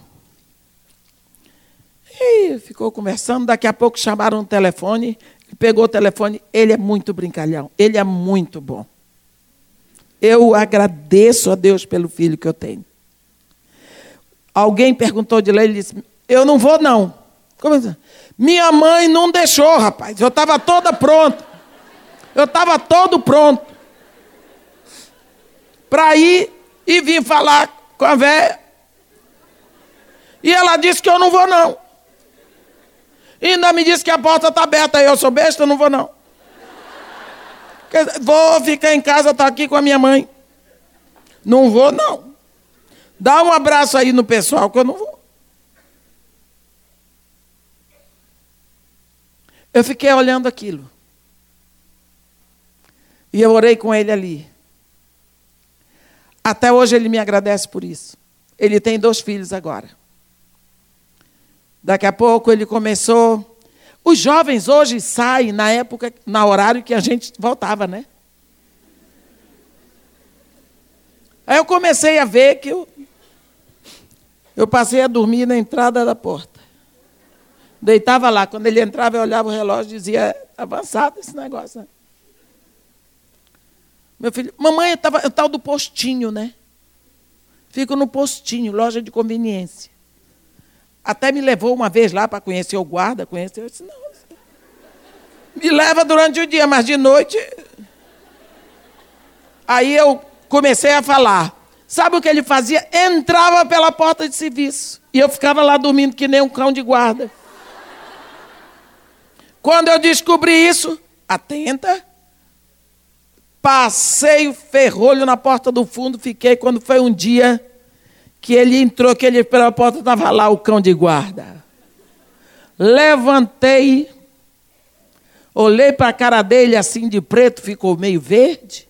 E ficou conversando. Daqui a pouco chamaram o telefone. Ele pegou o telefone. Ele é muito brincalhão. Ele é muito bom. Eu agradeço a Deus pelo filho que eu tenho. Alguém perguntou de lá, ele disse: Eu não vou, não. Como assim? Minha mãe não deixou, rapaz. Eu estava toda pronta. Eu estava todo pronto. Para ir e vir falar com a velha. E ela disse que eu não vou, não. E ainda me disse que a porta está aberta. Eu sou besta, eu não vou, não. Vou ficar em casa, estou tá aqui com a minha mãe. Não vou, não. Dá um abraço aí no pessoal que eu não vou. Eu fiquei olhando aquilo. E eu orei com ele ali. Até hoje ele me agradece por isso. Ele tem dois filhos agora. Daqui a pouco ele começou. Os jovens hoje saem na época, na horário que a gente voltava, né? Aí eu comecei a ver que eu passei a dormir na entrada da porta. Deitava lá. Quando ele entrava, eu olhava o relógio e dizia, avançado esse negócio. Né? Meu filho, mamãe, eu tava, eu tal do postinho, né? Fico no postinho, loja de conveniência. Até me levou uma vez lá para conhecer o guarda, conhecer. Eu disse, não, me leva durante o dia, mas de noite. Aí eu comecei a falar. Sabe o que ele fazia? Entrava pela porta de serviço. E eu ficava lá dormindo que nem um cão de guarda. Quando eu descobri isso, atenta, passei o ferrolho na porta do fundo, fiquei quando foi um dia que ele entrou, que ele pela porta estava lá o cão de guarda. Levantei, olhei para a cara dele assim de preto, ficou meio verde.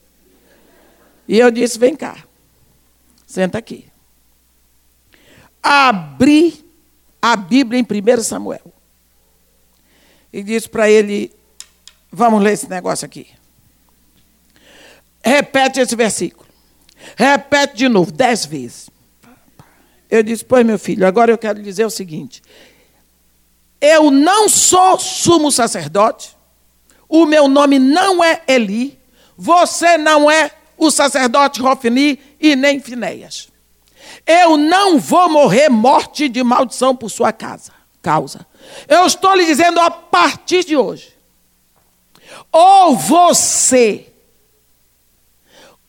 E eu disse: Vem cá. Senta aqui. Abri a Bíblia em 1 Samuel. E disse para ele: Vamos ler esse negócio aqui. Repete esse versículo. Repete de novo, dez vezes. Eu disse: Pois, meu filho, agora eu quero dizer o seguinte. Eu não sou sumo sacerdote. O meu nome não é Eli. Você não é o sacerdote Rofni e nem Finéias. Eu não vou morrer morte de maldição por sua casa, causa. Eu estou lhe dizendo a partir de hoje. Ou você,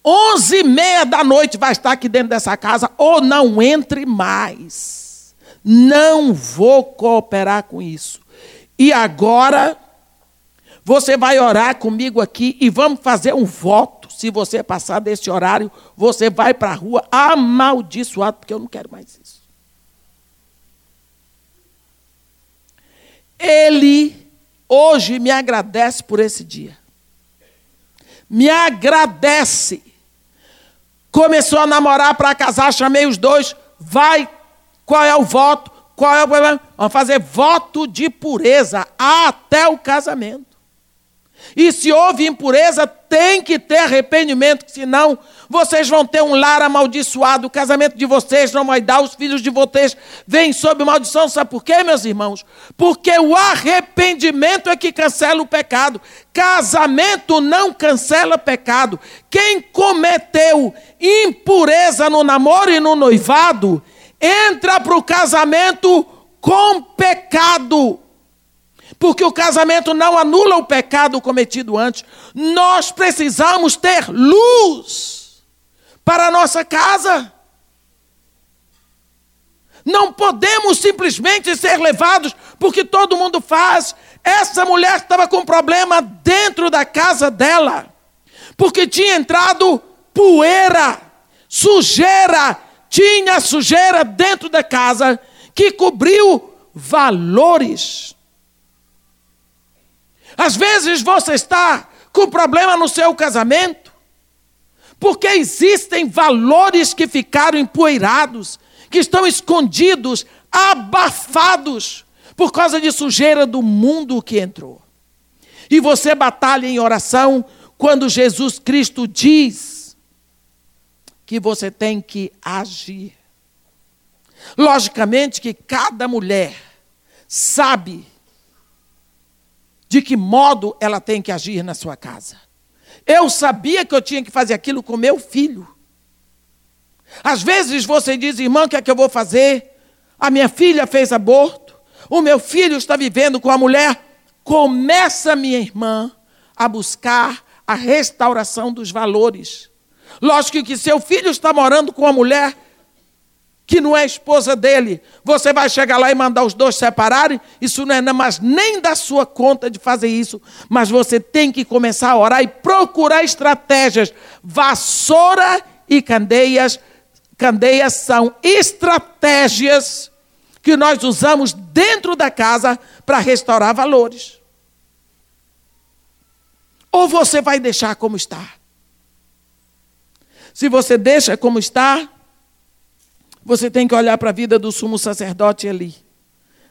onze e meia da noite, vai estar aqui dentro dessa casa, ou não entre mais. Não vou cooperar com isso. E agora, você vai orar comigo aqui e vamos fazer um voto se você passar desse horário, você vai para a rua amaldiçoado, porque eu não quero mais isso. Ele hoje me agradece por esse dia. Me agradece. Começou a namorar para casar, chamei os dois. Vai, qual é o voto? Qual é o problema? Vamos fazer voto de pureza até o casamento. E se houve impureza, tem que ter arrependimento, senão vocês vão ter um lar amaldiçoado, o casamento de vocês não vai dar, os filhos de vocês vêm sob maldição. Sabe por quê, meus irmãos? Porque o arrependimento é que cancela o pecado. Casamento não cancela pecado. Quem cometeu impureza no namoro e no noivado, entra para o casamento com pecado porque o casamento não anula o pecado cometido antes. Nós precisamos ter luz para a nossa casa. Não podemos simplesmente ser levados porque todo mundo faz. Essa mulher estava com problema dentro da casa dela, porque tinha entrado poeira, sujeira, tinha sujeira dentro da casa que cobriu valores. Às vezes você está com problema no seu casamento, porque existem valores que ficaram empoeirados, que estão escondidos, abafados, por causa de sujeira do mundo que entrou. E você batalha em oração quando Jesus Cristo diz que você tem que agir. Logicamente que cada mulher sabe de que modo ela tem que agir na sua casa. Eu sabia que eu tinha que fazer aquilo com meu filho. Às vezes você diz, irmã, o que é que eu vou fazer? A minha filha fez aborto, o meu filho está vivendo com a mulher. Começa, minha irmã, a buscar a restauração dos valores. Lógico que seu filho está morando com uma mulher que não é esposa dele, você vai chegar lá e mandar os dois separarem, isso não é mais nem da sua conta de fazer isso, mas você tem que começar a orar e procurar estratégias. Vassoura e candeias, candeias são estratégias que nós usamos dentro da casa para restaurar valores. Ou você vai deixar como está? Se você deixa como está, você tem que olhar para a vida do sumo sacerdote Eli.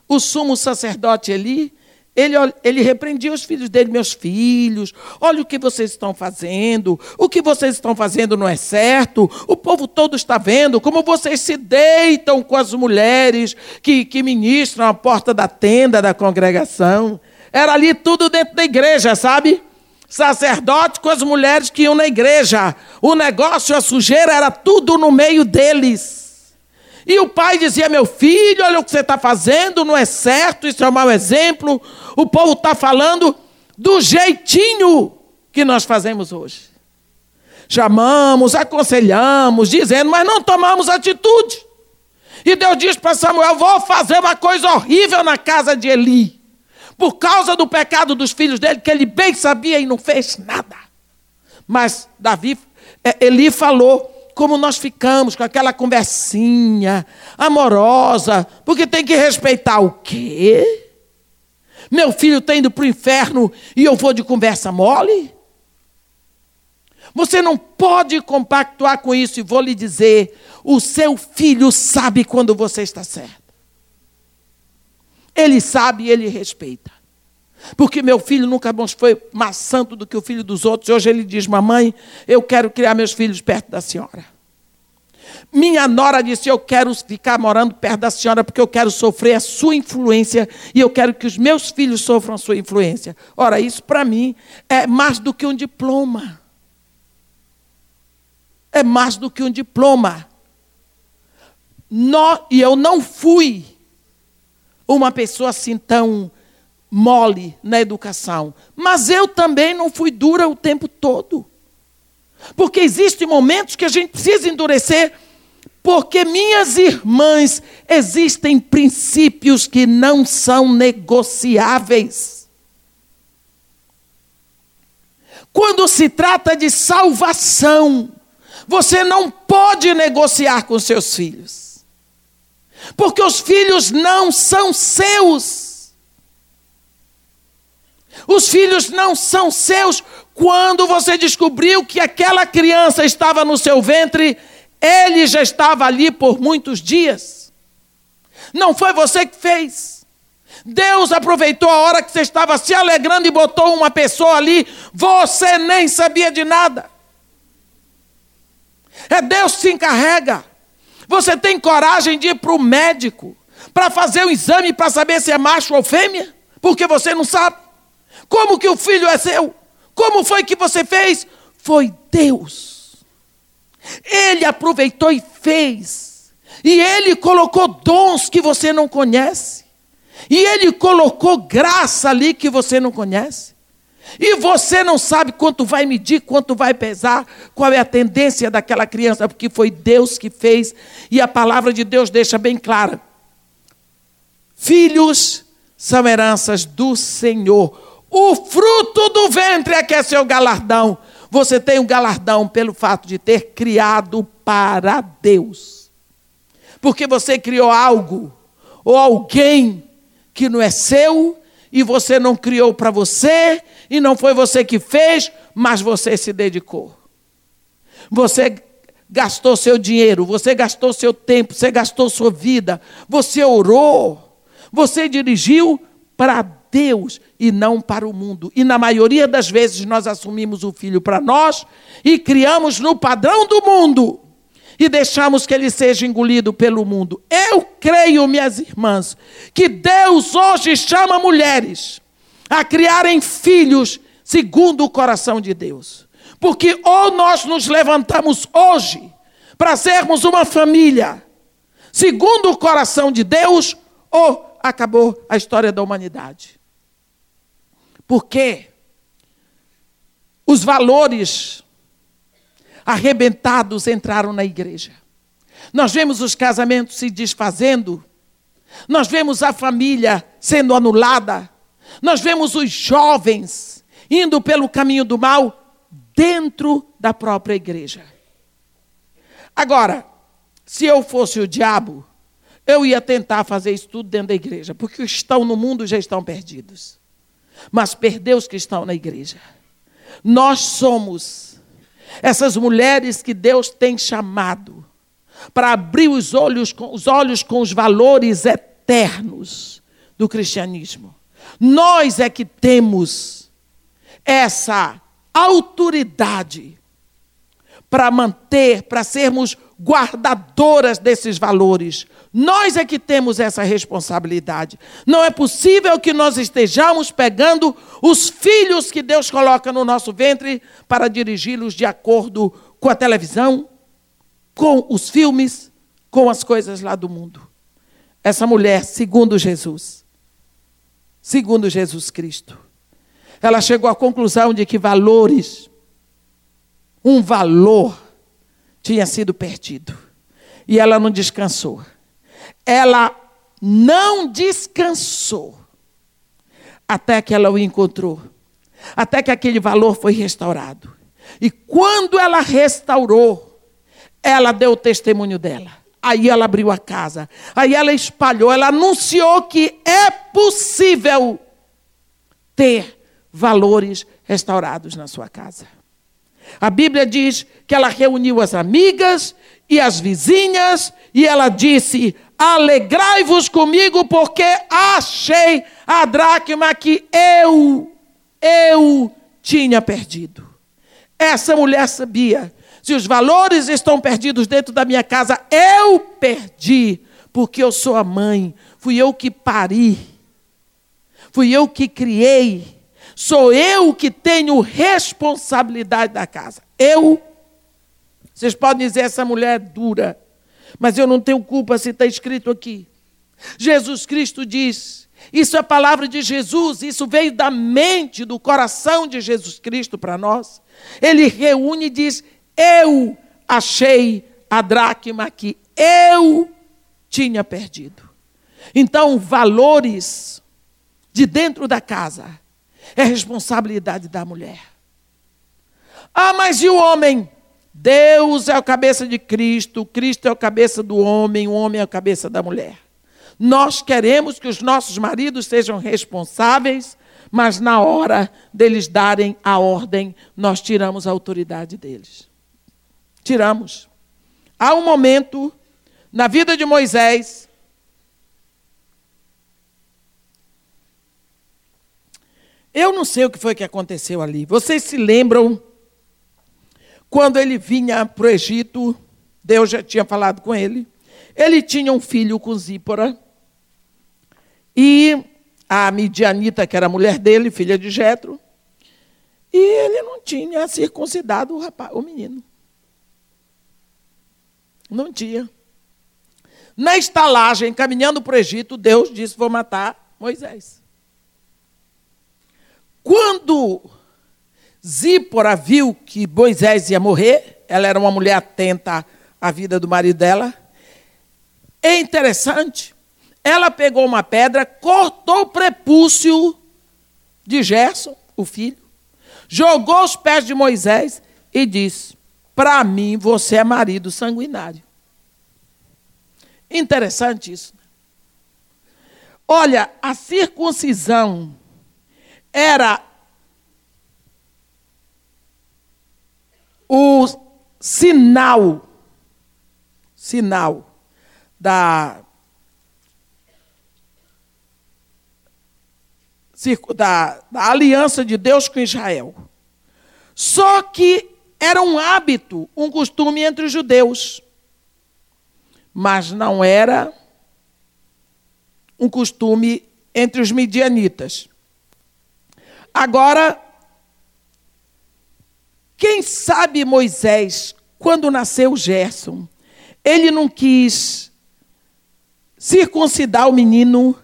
O sumo sacerdote Eli, ele, ele repreendia os filhos dele, meus filhos, olha o que vocês estão fazendo, o que vocês estão fazendo não é certo, o povo todo está vendo como vocês se deitam com as mulheres que, que ministram à porta da tenda da congregação. Era ali tudo dentro da igreja, sabe? Sacerdote com as mulheres que iam na igreja. O negócio, a sujeira era tudo no meio deles. E o pai dizia: Meu filho, olha o que você está fazendo, não é certo, isso é um mau exemplo. O povo está falando do jeitinho que nós fazemos hoje. Chamamos, aconselhamos, dizendo, mas não tomamos atitude. E Deus diz para Samuel: Vou fazer uma coisa horrível na casa de Eli, por causa do pecado dos filhos dele, que ele bem sabia e não fez nada. Mas Davi, é, Eli falou: como nós ficamos com aquela conversinha amorosa, porque tem que respeitar o quê? Meu filho está indo para o inferno e eu vou de conversa mole? Você não pode compactuar com isso e vou lhe dizer: o seu filho sabe quando você está certo. Ele sabe e ele respeita. Porque meu filho nunca foi mais santo do que o filho dos outros. Hoje ele diz: Mamãe, eu quero criar meus filhos perto da senhora. Minha nora disse: Eu quero ficar morando perto da senhora porque eu quero sofrer a sua influência e eu quero que os meus filhos sofram a sua influência. Ora, isso para mim é mais do que um diploma. É mais do que um diploma. E eu não fui uma pessoa assim tão mole na educação. Mas eu também não fui dura o tempo todo. Porque existem momentos que a gente precisa endurecer. Porque, minhas irmãs, existem princípios que não são negociáveis. Quando se trata de salvação, você não pode negociar com seus filhos. Porque os filhos não são seus. Os filhos não são seus. Quando você descobriu que aquela criança estava no seu ventre, ele já estava ali por muitos dias. Não foi você que fez. Deus aproveitou a hora que você estava se alegrando e botou uma pessoa ali, você nem sabia de nada. É Deus que se encarrega. Você tem coragem de ir para o médico para fazer o exame para saber se é macho ou fêmea? Porque você não sabe. Como que o filho é seu? Como foi que você fez? Foi Deus. Ele aproveitou e fez. E ele colocou dons que você não conhece. E ele colocou graça ali que você não conhece. E você não sabe quanto vai medir, quanto vai pesar, qual é a tendência daquela criança, porque foi Deus que fez. E a palavra de Deus deixa bem clara: filhos são heranças do Senhor o fruto do ventre é que é seu galardão. Você tem um galardão pelo fato de ter criado para Deus. porque você criou algo ou alguém que não é seu e você não criou para você e não foi você que fez, mas você se dedicou. Você gastou seu dinheiro, você gastou seu tempo, você gastou sua vida, você orou, você dirigiu para Deus e não para o mundo. E na maioria das vezes nós assumimos o filho para nós e criamos no padrão do mundo e deixamos que ele seja engolido pelo mundo. Eu creio, minhas irmãs, que Deus hoje chama mulheres a criarem filhos segundo o coração de Deus. Porque ou nós nos levantamos hoje para sermos uma família segundo o coração de Deus, ou acabou a história da humanidade. Porque os valores arrebentados entraram na igreja. Nós vemos os casamentos se desfazendo, nós vemos a família sendo anulada, nós vemos os jovens indo pelo caminho do mal dentro da própria igreja. Agora, se eu fosse o diabo, eu ia tentar fazer isso tudo dentro da igreja, porque os que estão no mundo já estão perdidos. Mas perdeu os que estão na igreja. Nós somos essas mulheres que Deus tem chamado para abrir os olhos, os olhos com os valores eternos do cristianismo. Nós é que temos essa autoridade para manter, para sermos guardadoras desses valores. Nós é que temos essa responsabilidade. Não é possível que nós estejamos pegando os filhos que Deus coloca no nosso ventre para dirigi-los de acordo com a televisão, com os filmes, com as coisas lá do mundo. Essa mulher, segundo Jesus, segundo Jesus Cristo, ela chegou à conclusão de que valores, um valor, tinha sido perdido. E ela não descansou. Ela não descansou até que ela o encontrou, até que aquele valor foi restaurado. E quando ela restaurou, ela deu o testemunho dela. Aí ela abriu a casa, aí ela espalhou, ela anunciou que é possível ter valores restaurados na sua casa. A Bíblia diz que ela reuniu as amigas e as vizinhas e ela disse: Alegrai-vos comigo, porque achei a dracma que eu, eu tinha perdido. Essa mulher sabia: se os valores estão perdidos dentro da minha casa, eu perdi, porque eu sou a mãe, fui eu que pari, fui eu que criei Sou eu que tenho responsabilidade da casa. Eu. Vocês podem dizer, essa mulher é dura. Mas eu não tenho culpa se está escrito aqui. Jesus Cristo diz: isso é palavra de Jesus, isso veio da mente, do coração de Jesus Cristo para nós. Ele reúne e diz: Eu achei a dracma que eu tinha perdido. Então, valores de dentro da casa é responsabilidade da mulher. Ah, mas e o homem? Deus é a cabeça de Cristo, Cristo é a cabeça do homem, o homem é a cabeça da mulher. Nós queremos que os nossos maridos sejam responsáveis, mas na hora deles darem a ordem, nós tiramos a autoridade deles. Tiramos. Há um momento na vida de Moisés Eu não sei o que foi que aconteceu ali. Vocês se lembram quando ele vinha para o Egito? Deus já tinha falado com ele. Ele tinha um filho com Zípora. E a Midianita, que era a mulher dele, filha de Jetro, e ele não tinha circuncidado o, rapaz, o menino. Não tinha. Na estalagem, caminhando para o Egito, Deus disse: Vou matar Moisés. Quando Zípora viu que Moisés ia morrer, ela era uma mulher atenta à vida do marido dela. É interessante, ela pegou uma pedra, cortou o prepúcio de Gerson, o filho, jogou aos pés de Moisés e disse: Para mim você é marido sanguinário. Interessante isso. Olha, a circuncisão era o sinal, sinal da, da, da aliança de Deus com Israel. Só que era um hábito, um costume entre os judeus. Mas não era um costume entre os midianitas. Agora, quem sabe Moisés, quando nasceu Gerson, ele não quis circuncidar o menino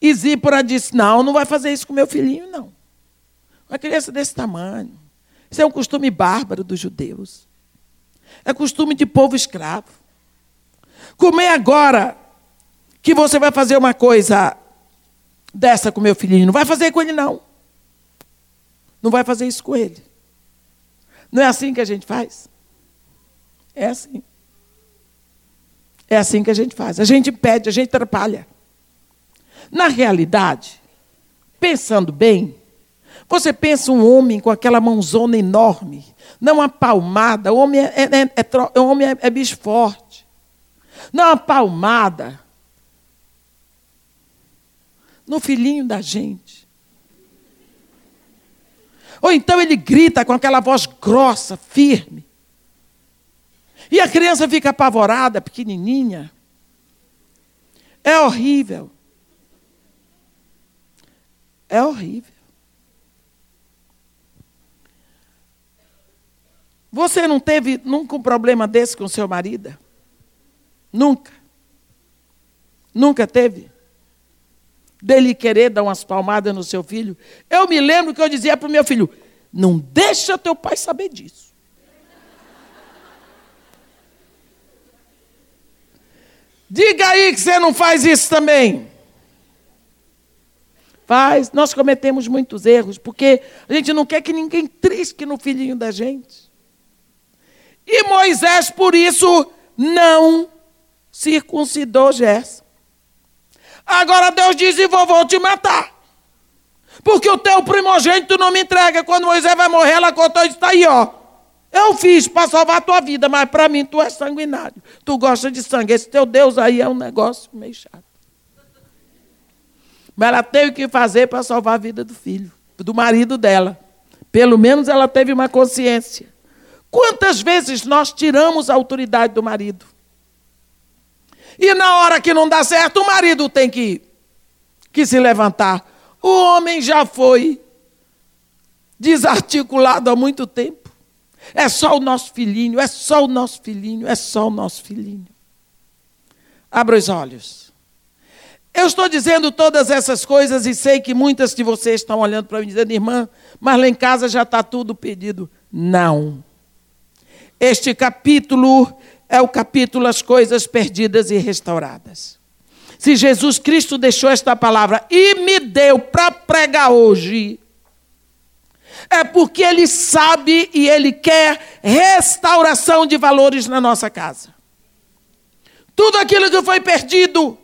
e Zípora disse: Não, não vai fazer isso com meu filhinho, não. Uma criança desse tamanho. Isso é um costume bárbaro dos judeus. É costume de povo escravo. Como é agora que você vai fazer uma coisa dessa com meu filhinho? Não vai fazer com ele, não. Não vai fazer isso com ele. Não é assim que a gente faz? É assim. É assim que a gente faz. A gente pede, a gente atrapalha. Na realidade, pensando bem, você pensa um homem com aquela mãozona enorme, não uma palmada, o homem é, é, é, homem é, é bicho forte. Não uma palmada no filhinho da gente. Ou então ele grita com aquela voz grossa, firme. E a criança fica apavorada, pequenininha. É horrível. É horrível. Você não teve nunca um problema desse com seu marido? Nunca. Nunca teve? Dele querer dar umas palmadas no seu filho. Eu me lembro que eu dizia para o meu filho: não deixa teu pai saber disso. Diga aí que você não faz isso também. Faz, nós cometemos muitos erros, porque a gente não quer que ninguém trisque no filhinho da gente. E Moisés, por isso, não circuncidou Gerson. Agora Deus diz: e vou, vou te matar. Porque o teu primogênito não me entrega. Quando Moisés vai morrer, ela contou isso está aí, ó. Eu fiz para salvar a tua vida, mas para mim tu és sanguinário. Tu gosta de sangue. Esse teu Deus aí é um negócio meio chato. Mas ela teve que fazer para salvar a vida do filho, do marido dela. Pelo menos ela teve uma consciência. Quantas vezes nós tiramos a autoridade do marido? E na hora que não dá certo, o marido tem que, que se levantar. O homem já foi desarticulado há muito tempo. É só o nosso filhinho, é só o nosso filhinho, é só o nosso filhinho. Abra os olhos. Eu estou dizendo todas essas coisas e sei que muitas de vocês estão olhando para mim dizendo, irmã, mas lá em casa já está tudo pedido. Não. Este capítulo é o capítulo As Coisas Perdidas e Restauradas. Se Jesus Cristo deixou esta palavra e me deu para pregar hoje, é porque Ele sabe e Ele quer restauração de valores na nossa casa. Tudo aquilo que foi perdido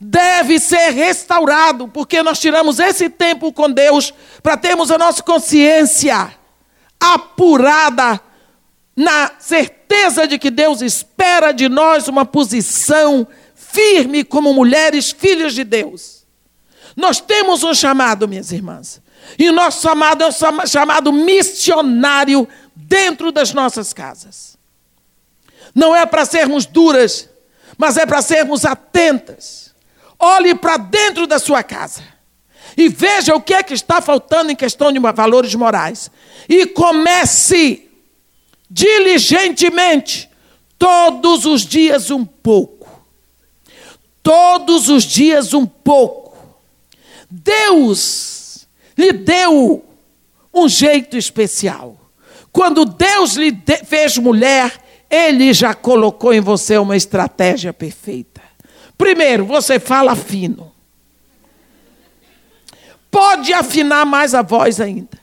deve ser restaurado, porque nós tiramos esse tempo com Deus para termos a nossa consciência apurada na certeza de que Deus espera de nós uma posição firme como mulheres, filhos de Deus. Nós temos um chamado, minhas irmãs, e o nosso chamado é um chamado missionário dentro das nossas casas. Não é para sermos duras, mas é para sermos atentas. Olhe para dentro da sua casa e veja o que é que está faltando em questão de valores morais. E comece diligentemente, todos os dias um pouco. Todos os dias um pouco. Deus lhe deu um jeito especial. Quando Deus lhe fez mulher, Ele já colocou em você uma estratégia perfeita. Primeiro, você fala fino. Pode afinar mais a voz ainda.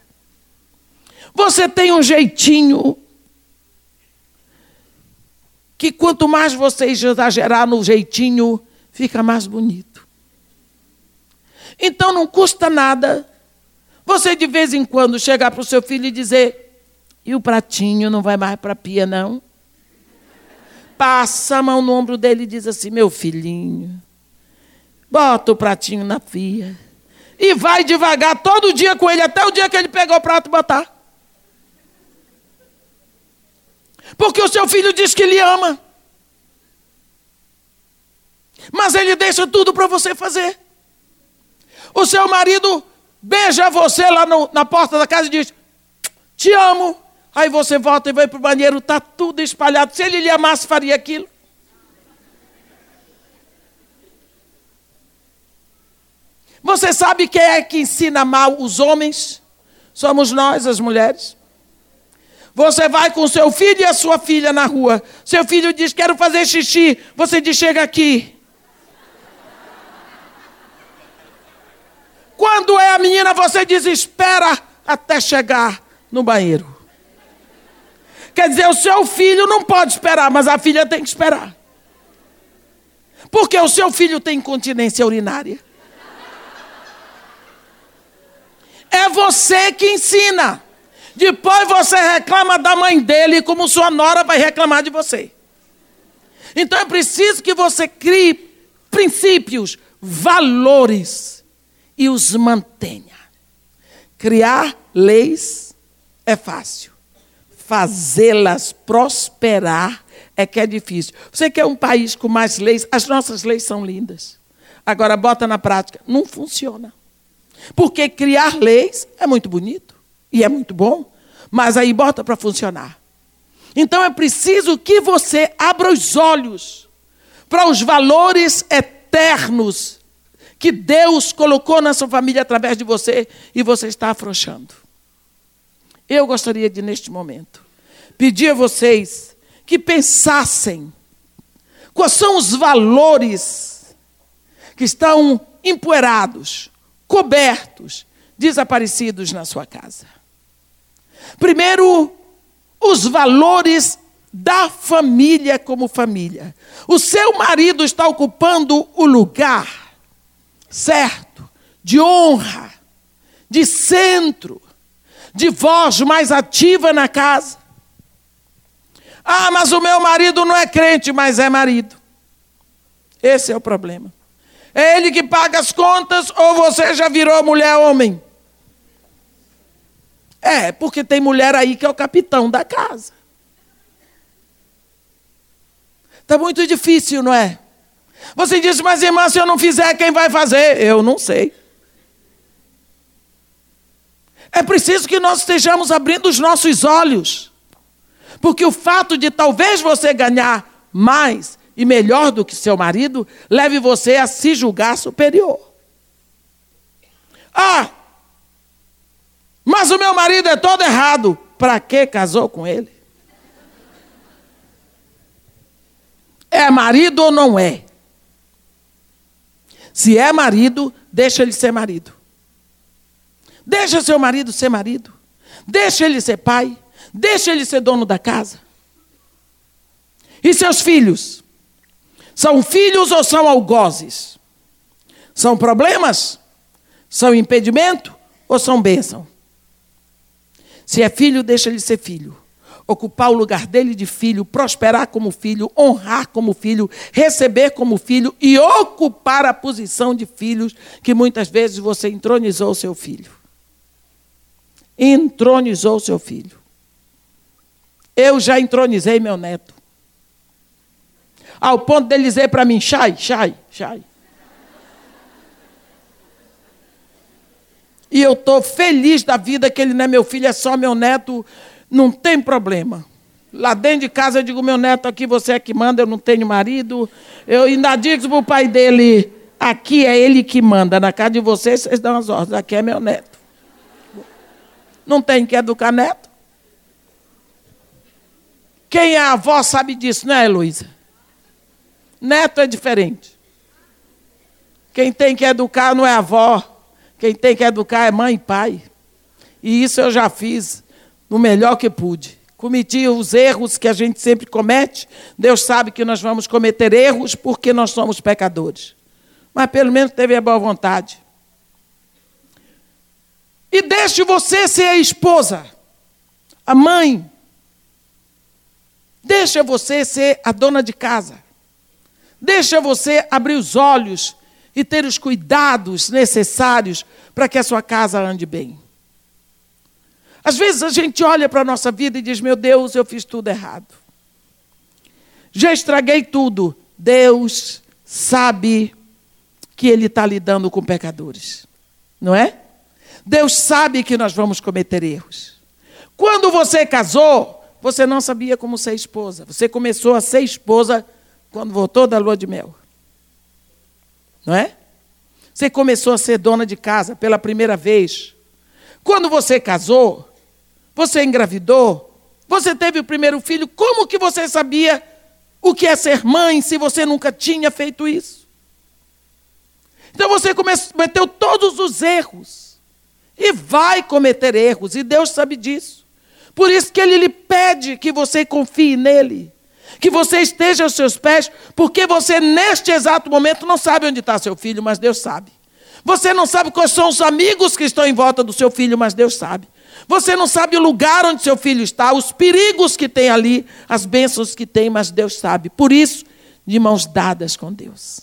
Você tem um jeitinho que quanto mais você exagerar no jeitinho, fica mais bonito. Então não custa nada você de vez em quando chegar para o seu filho e dizer: e o pratinho não vai mais para a pia, não? Passa a mão no ombro dele e diz assim: meu filhinho, bota o pratinho na pia. E vai devagar todo dia com ele, até o dia que ele pegar o prato e botar. Porque o seu filho diz que lhe ama. Mas ele deixa tudo para você fazer. O seu marido beija você lá no, na porta da casa e diz: Te amo. Aí você volta e vai para o banheiro, está tudo espalhado. Se ele lhe amasse, faria aquilo. Você sabe quem é que ensina mal os homens? Somos nós, as mulheres. Você vai com seu filho e a sua filha na rua. Seu filho diz: Quero fazer xixi. Você diz: Chega aqui. Quando é a menina, você diz: Espera até chegar no banheiro. Quer dizer, o seu filho não pode esperar, mas a filha tem que esperar. Porque o seu filho tem incontinência urinária. É você que ensina. Depois você reclama da mãe dele, como sua nora vai reclamar de você. Então é preciso que você crie princípios, valores e os mantenha. Criar leis é fácil. Fazê-las prosperar é que é difícil. Você quer um país com mais leis? As nossas leis são lindas. Agora bota na prática, não funciona. Porque criar leis é muito bonito e é muito bom, mas aí bota para funcionar. Então é preciso que você abra os olhos para os valores eternos que Deus colocou na sua família através de você e você está afrouxando. Eu gostaria de, neste momento, pedir a vocês que pensassem quais são os valores que estão empoeirados, cobertos, desaparecidos na sua casa. Primeiro, os valores da família como família. O seu marido está ocupando o lugar certo, de honra, de centro, de voz mais ativa na casa. Ah, mas o meu marido não é crente, mas é marido. Esse é o problema. É ele que paga as contas ou você já virou mulher-homem? É, porque tem mulher aí que é o capitão da casa. Está muito difícil, não é? Você diz, mas irmã, se eu não fizer, quem vai fazer? Eu não sei. É preciso que nós estejamos abrindo os nossos olhos. Porque o fato de talvez você ganhar mais e melhor do que seu marido, leve você a se julgar superior. Ah, mas o meu marido é todo errado. Para que casou com ele? É marido ou não é? Se é marido, deixa ele ser marido. Deixa seu marido ser marido. Deixa ele ser pai. Deixa ele ser dono da casa. E seus filhos? São filhos ou são algozes? São problemas? São impedimento ou são bênção? Se é filho, deixa ele ser filho. Ocupar o lugar dele de filho, prosperar como filho, honrar como filho, receber como filho e ocupar a posição de filhos que muitas vezes você entronizou seu filho. Entronizou seu filho. Eu já entronizei meu neto ao ponto dele dizer para mim: Chai, chai, chai. E eu estou feliz da vida que ele não é meu filho, é só meu neto, não tem problema. Lá dentro de casa eu digo: meu neto, aqui você é que manda, eu não tenho marido. Eu ainda digo para o pai dele: aqui é ele que manda, na casa de vocês vocês dão as ordens, aqui é meu neto. Não tem que educar neto. Quem é avó sabe disso, não é, Heloísa? Neto é diferente. Quem tem que educar não é avó. Quem tem que educar é mãe e pai. E isso eu já fiz no melhor que pude. cometi os erros que a gente sempre comete. Deus sabe que nós vamos cometer erros porque nós somos pecadores. Mas pelo menos teve a boa vontade. E deixe você ser a esposa, a mãe. Deixa você ser a dona de casa. Deixa você abrir os olhos e ter os cuidados necessários para que a sua casa ande bem. Às vezes a gente olha para a nossa vida e diz: Meu Deus, eu fiz tudo errado. Já estraguei tudo. Deus sabe que Ele está lidando com pecadores. Não é? Deus sabe que nós vamos cometer erros. Quando você casou, você não sabia como ser esposa. Você começou a ser esposa quando voltou da lua de mel. Não é? Você começou a ser dona de casa pela primeira vez. Quando você casou, você engravidou, você teve o primeiro filho, como que você sabia o que é ser mãe se você nunca tinha feito isso? Então você cometeu todos os erros e vai cometer erros, e Deus sabe disso. Por isso que Ele lhe pede que você confie nele que você esteja aos seus pés, porque você, neste exato momento, não sabe onde está seu filho, mas Deus sabe. Você não sabe quais são os amigos que estão em volta do seu filho, mas Deus sabe. Você não sabe o lugar onde seu filho está, os perigos que tem ali, as bênçãos que tem, mas Deus sabe. Por isso, de mãos dadas com Deus.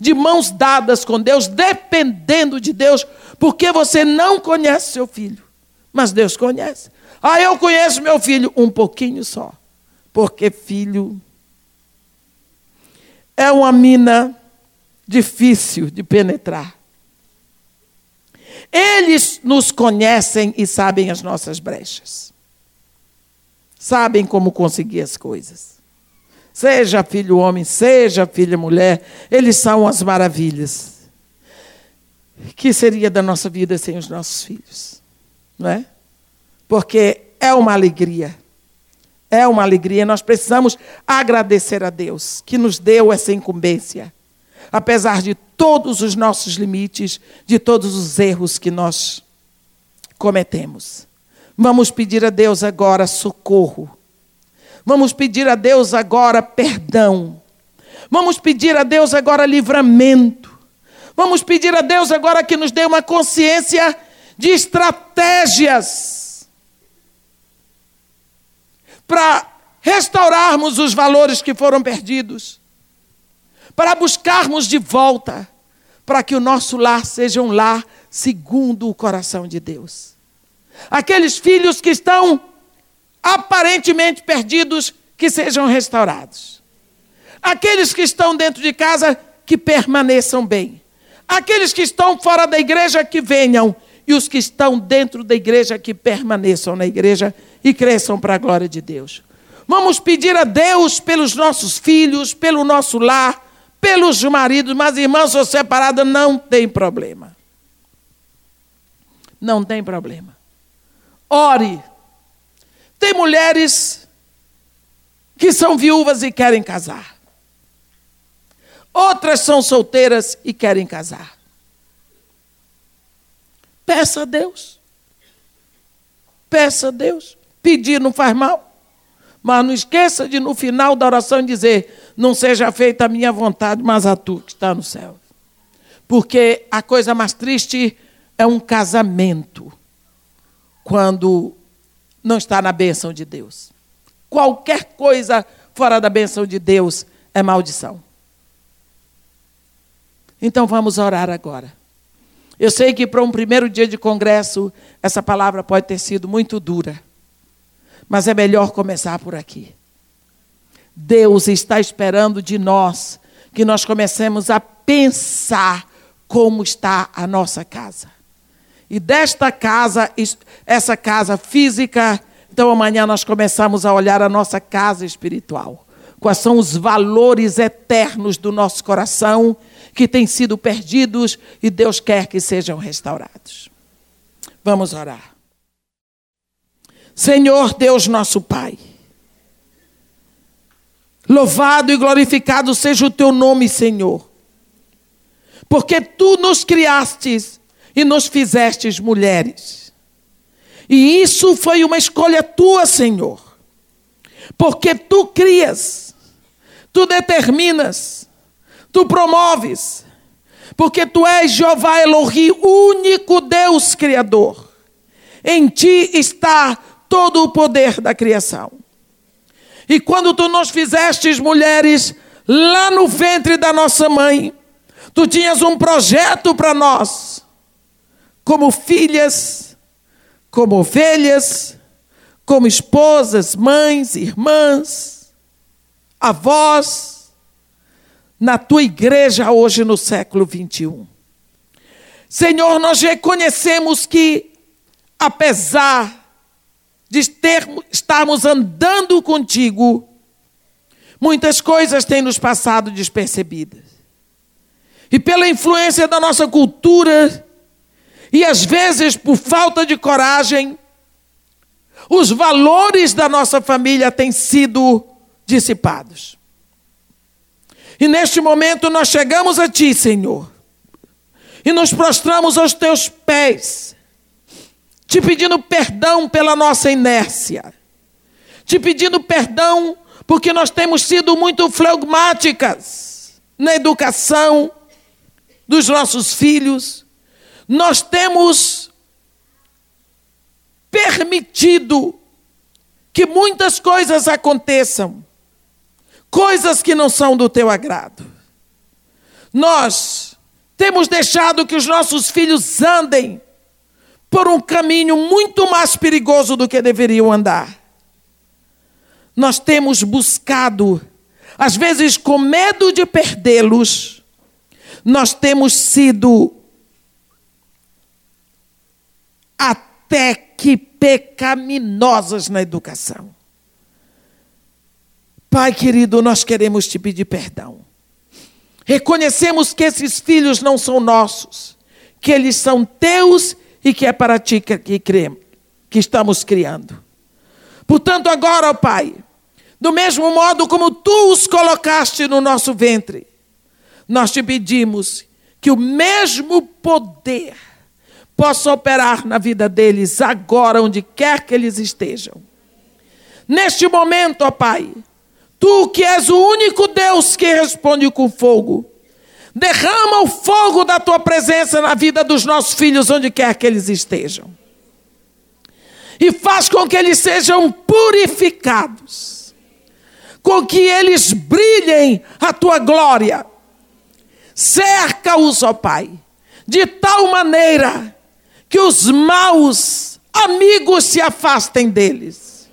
De mãos dadas com Deus, dependendo de Deus, porque você não conhece seu filho, mas Deus conhece. Ah, eu conheço meu filho um pouquinho só porque filho é uma mina difícil de penetrar. Eles nos conhecem e sabem as nossas brechas. Sabem como conseguir as coisas. Seja filho homem, seja filha mulher, eles são as maravilhas. Que seria da nossa vida sem os nossos filhos? Não é? Porque é uma alegria é uma alegria. Nós precisamos agradecer a Deus que nos deu essa incumbência, apesar de todos os nossos limites, de todos os erros que nós cometemos. Vamos pedir a Deus agora socorro. Vamos pedir a Deus agora perdão. Vamos pedir a Deus agora livramento. Vamos pedir a Deus agora que nos dê uma consciência de estratégias para restaurarmos os valores que foram perdidos, para buscarmos de volta, para que o nosso lar seja um lar segundo o coração de Deus. Aqueles filhos que estão aparentemente perdidos, que sejam restaurados. Aqueles que estão dentro de casa, que permaneçam bem. Aqueles que estão fora da igreja, que venham. E os que estão dentro da igreja, que permaneçam na igreja e cresçam para a glória de Deus. Vamos pedir a Deus pelos nossos filhos, pelo nosso lar, pelos maridos, mas irmãos, ou separada, não tem problema. Não tem problema. Ore. Tem mulheres que são viúvas e querem casar. Outras são solteiras e querem casar. Peça a Deus. Peça a Deus. Pedir não faz mal. Mas não esqueça de, no final da oração, dizer: Não seja feita a minha vontade, mas a tua que está no céu. Porque a coisa mais triste é um casamento quando não está na bênção de Deus. Qualquer coisa fora da bênção de Deus é maldição. Então vamos orar agora. Eu sei que para um primeiro dia de congresso, essa palavra pode ter sido muito dura. Mas é melhor começar por aqui. Deus está esperando de nós que nós comecemos a pensar como está a nossa casa. E desta casa, essa casa física, então amanhã nós começamos a olhar a nossa casa espiritual. Quais são os valores eternos do nosso coração que têm sido perdidos e Deus quer que sejam restaurados. Vamos orar. Senhor Deus nosso Pai. Louvado e glorificado seja o teu nome, Senhor. Porque tu nos criastes e nos fizestes mulheres. E isso foi uma escolha tua, Senhor. Porque tu crias, tu determinas, tu promoves. Porque tu és Jeová Elohim, único Deus Criador. Em ti está todo o poder da criação. E quando tu nos fizestes mulheres lá no ventre da nossa mãe, tu tinhas um projeto para nós, como filhas, como ovelhas, como esposas, mães, irmãs, avós, na tua igreja hoje no século 21. Senhor, nós reconhecemos que, apesar de termos, estarmos andando contigo, muitas coisas têm nos passado despercebidas. E pela influência da nossa cultura, e às vezes por falta de coragem, os valores da nossa família têm sido dissipados. E neste momento nós chegamos a Ti, Senhor, e nos prostramos aos Teus pés, te pedindo perdão pela nossa inércia, te pedindo perdão porque nós temos sido muito flegmáticas na educação dos nossos filhos, nós temos permitido que muitas coisas aconteçam, coisas que não são do teu agrado. Nós temos deixado que os nossos filhos andem por um caminho muito mais perigoso do que deveriam andar. Nós temos buscado, às vezes com medo de perdê-los, nós temos sido até que pecaminosas na educação. Pai querido, nós queremos te pedir perdão. Reconhecemos que esses filhos não são nossos, que eles são teus e que é para ti que, que, que estamos criando. Portanto, agora, ó Pai, do mesmo modo como tu os colocaste no nosso ventre, nós te pedimos que o mesmo poder possa operar na vida deles agora, onde quer que eles estejam. Neste momento, ó Pai, tu que és o único Deus que responde com fogo, Derrama o fogo da tua presença na vida dos nossos filhos, onde quer que eles estejam. E faz com que eles sejam purificados, com que eles brilhem a tua glória. Cerca-os, ó Pai, de tal maneira que os maus amigos se afastem deles,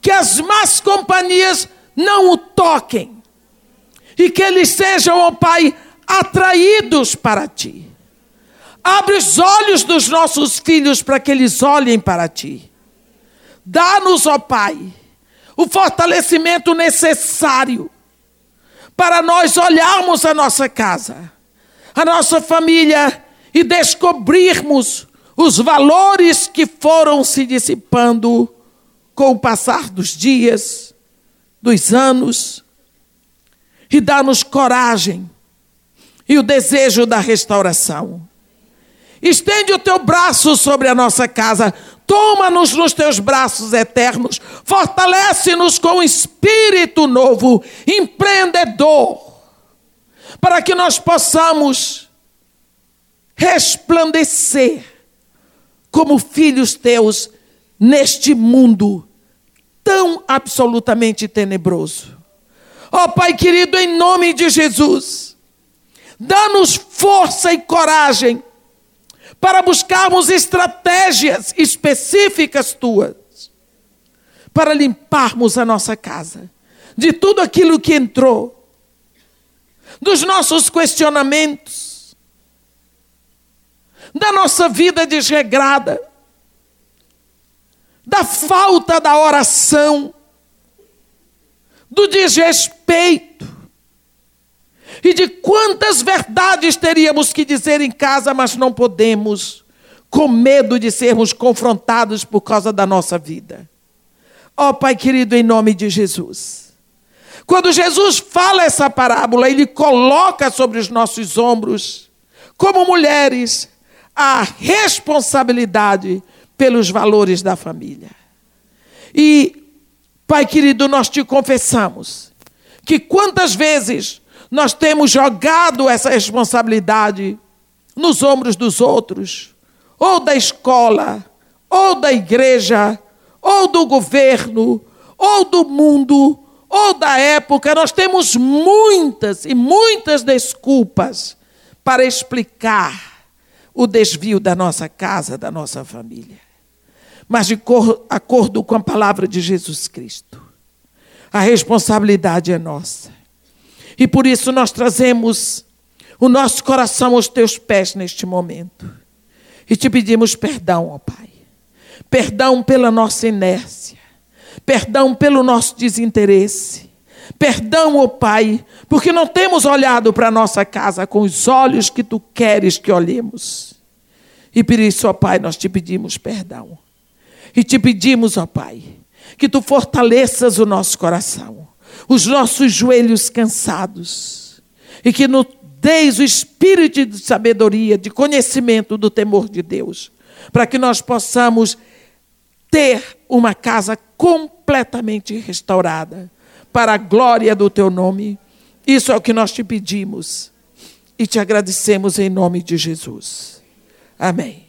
que as más companhias não o toquem, e que eles sejam, ó Pai, atraídos para ti. Abre os olhos dos nossos filhos para que eles olhem para ti. Dá-nos, ó Pai, o fortalecimento necessário para nós olharmos a nossa casa, a nossa família e descobrirmos os valores que foram se dissipando com o passar dos dias, dos anos, e dá-nos coragem e o desejo da restauração. Estende o teu braço sobre a nossa casa, toma-nos nos teus braços eternos, fortalece-nos com um espírito novo, empreendedor, para que nós possamos resplandecer como filhos teus neste mundo tão absolutamente tenebroso. Ó oh, Pai querido, em nome de Jesus, Dá-nos força e coragem para buscarmos estratégias específicas tuas para limparmos a nossa casa de tudo aquilo que entrou, dos nossos questionamentos, da nossa vida desregrada, da falta da oração, do desrespeito, e de quantas verdades teríamos que dizer em casa, mas não podemos, com medo de sermos confrontados por causa da nossa vida. Ó oh, Pai querido, em nome de Jesus. Quando Jesus fala essa parábola, ele coloca sobre os nossos ombros, como mulheres, a responsabilidade pelos valores da família. E, Pai querido, nós te confessamos que quantas vezes nós temos jogado essa responsabilidade nos ombros dos outros, ou da escola, ou da igreja, ou do governo, ou do mundo, ou da época, nós temos muitas e muitas desculpas para explicar o desvio da nossa casa, da nossa família. Mas de acordo com a palavra de Jesus Cristo, a responsabilidade é nossa. E por isso nós trazemos o nosso coração aos teus pés neste momento. E te pedimos perdão, ó Pai. Perdão pela nossa inércia. Perdão pelo nosso desinteresse. Perdão, ó Pai, porque não temos olhado para a nossa casa com os olhos que tu queres que olhemos. E por isso, ó Pai, nós te pedimos perdão. E te pedimos, ó Pai, que tu fortaleças o nosso coração, os nossos joelhos cansados, e que nos deis o espírito de sabedoria, de conhecimento do temor de Deus, para que nós possamos ter uma casa completamente restaurada para a glória do teu nome. Isso é o que nós te pedimos e te agradecemos em nome de Jesus. Amém.